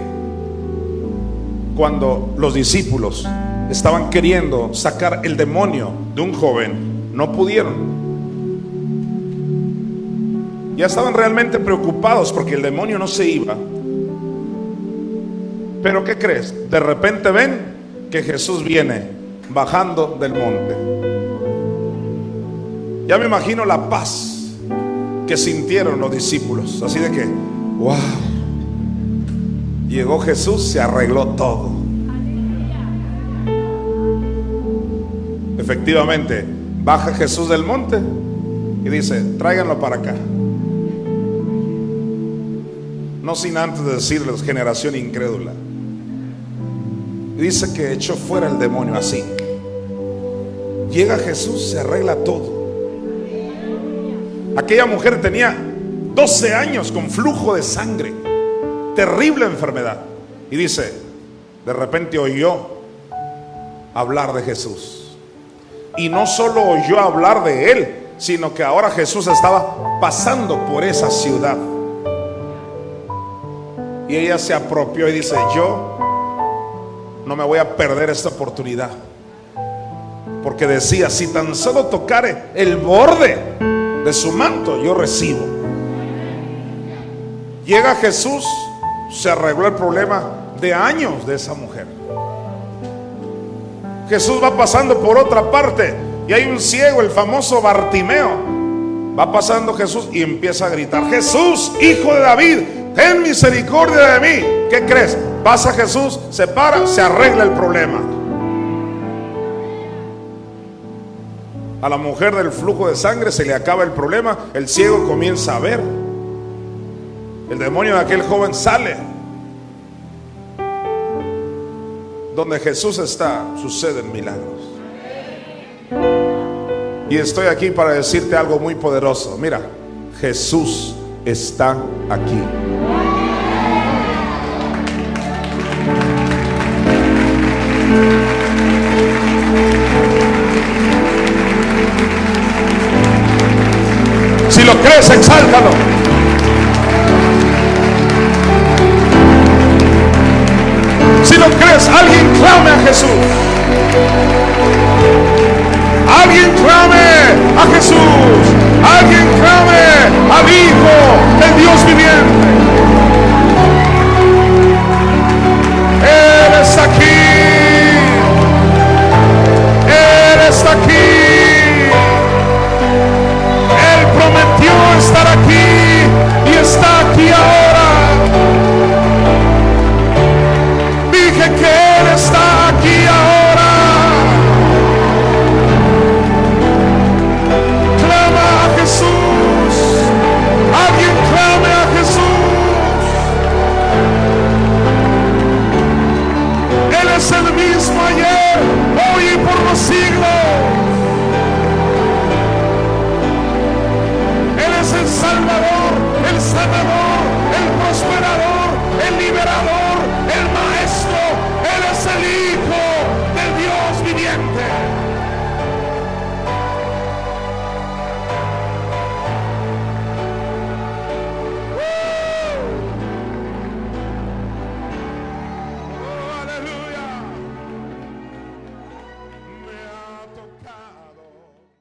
Speaker 1: cuando los discípulos estaban queriendo sacar el demonio de un joven, no pudieron. Ya estaban realmente preocupados porque el demonio no se iba. Pero ¿qué crees? De repente ven que Jesús viene bajando del monte. Ya me imagino la paz sintieron los discípulos. Así de que, wow, llegó Jesús, se arregló todo. Efectivamente, baja Jesús del monte y dice, tráiganlo para acá. No sin antes de decirles, generación incrédula. Dice que echó fuera el demonio así. Llega Jesús, se arregla todo. Aquella mujer tenía 12 años con flujo de sangre, terrible enfermedad. Y dice, de repente oyó hablar de Jesús. Y no solo oyó hablar de él, sino que ahora Jesús estaba pasando por esa ciudad. Y ella se apropió y dice, yo no me voy a perder esta oportunidad. Porque decía, si tan solo tocare el borde de su manto, yo recibo. Llega Jesús, se arregló el problema de años de esa mujer. Jesús va pasando por otra parte y hay un ciego, el famoso Bartimeo. Va pasando Jesús y empieza a gritar, Jesús, hijo de David, ten misericordia de mí. ¿Qué crees? Pasa Jesús, se para, se arregla el problema. A la mujer del flujo de sangre se le acaba el problema, el ciego comienza a ver. El demonio de aquel joven sale. Donde Jesús está, suceden milagros. Y estoy aquí para decirte algo muy poderoso. Mira, Jesús está aquí. Lo crees, exáltalo. Si lo crees, alguien clame a Jesús. Alguien clame a Jesús. Alguien clame al Hijo del Dios viviente. Está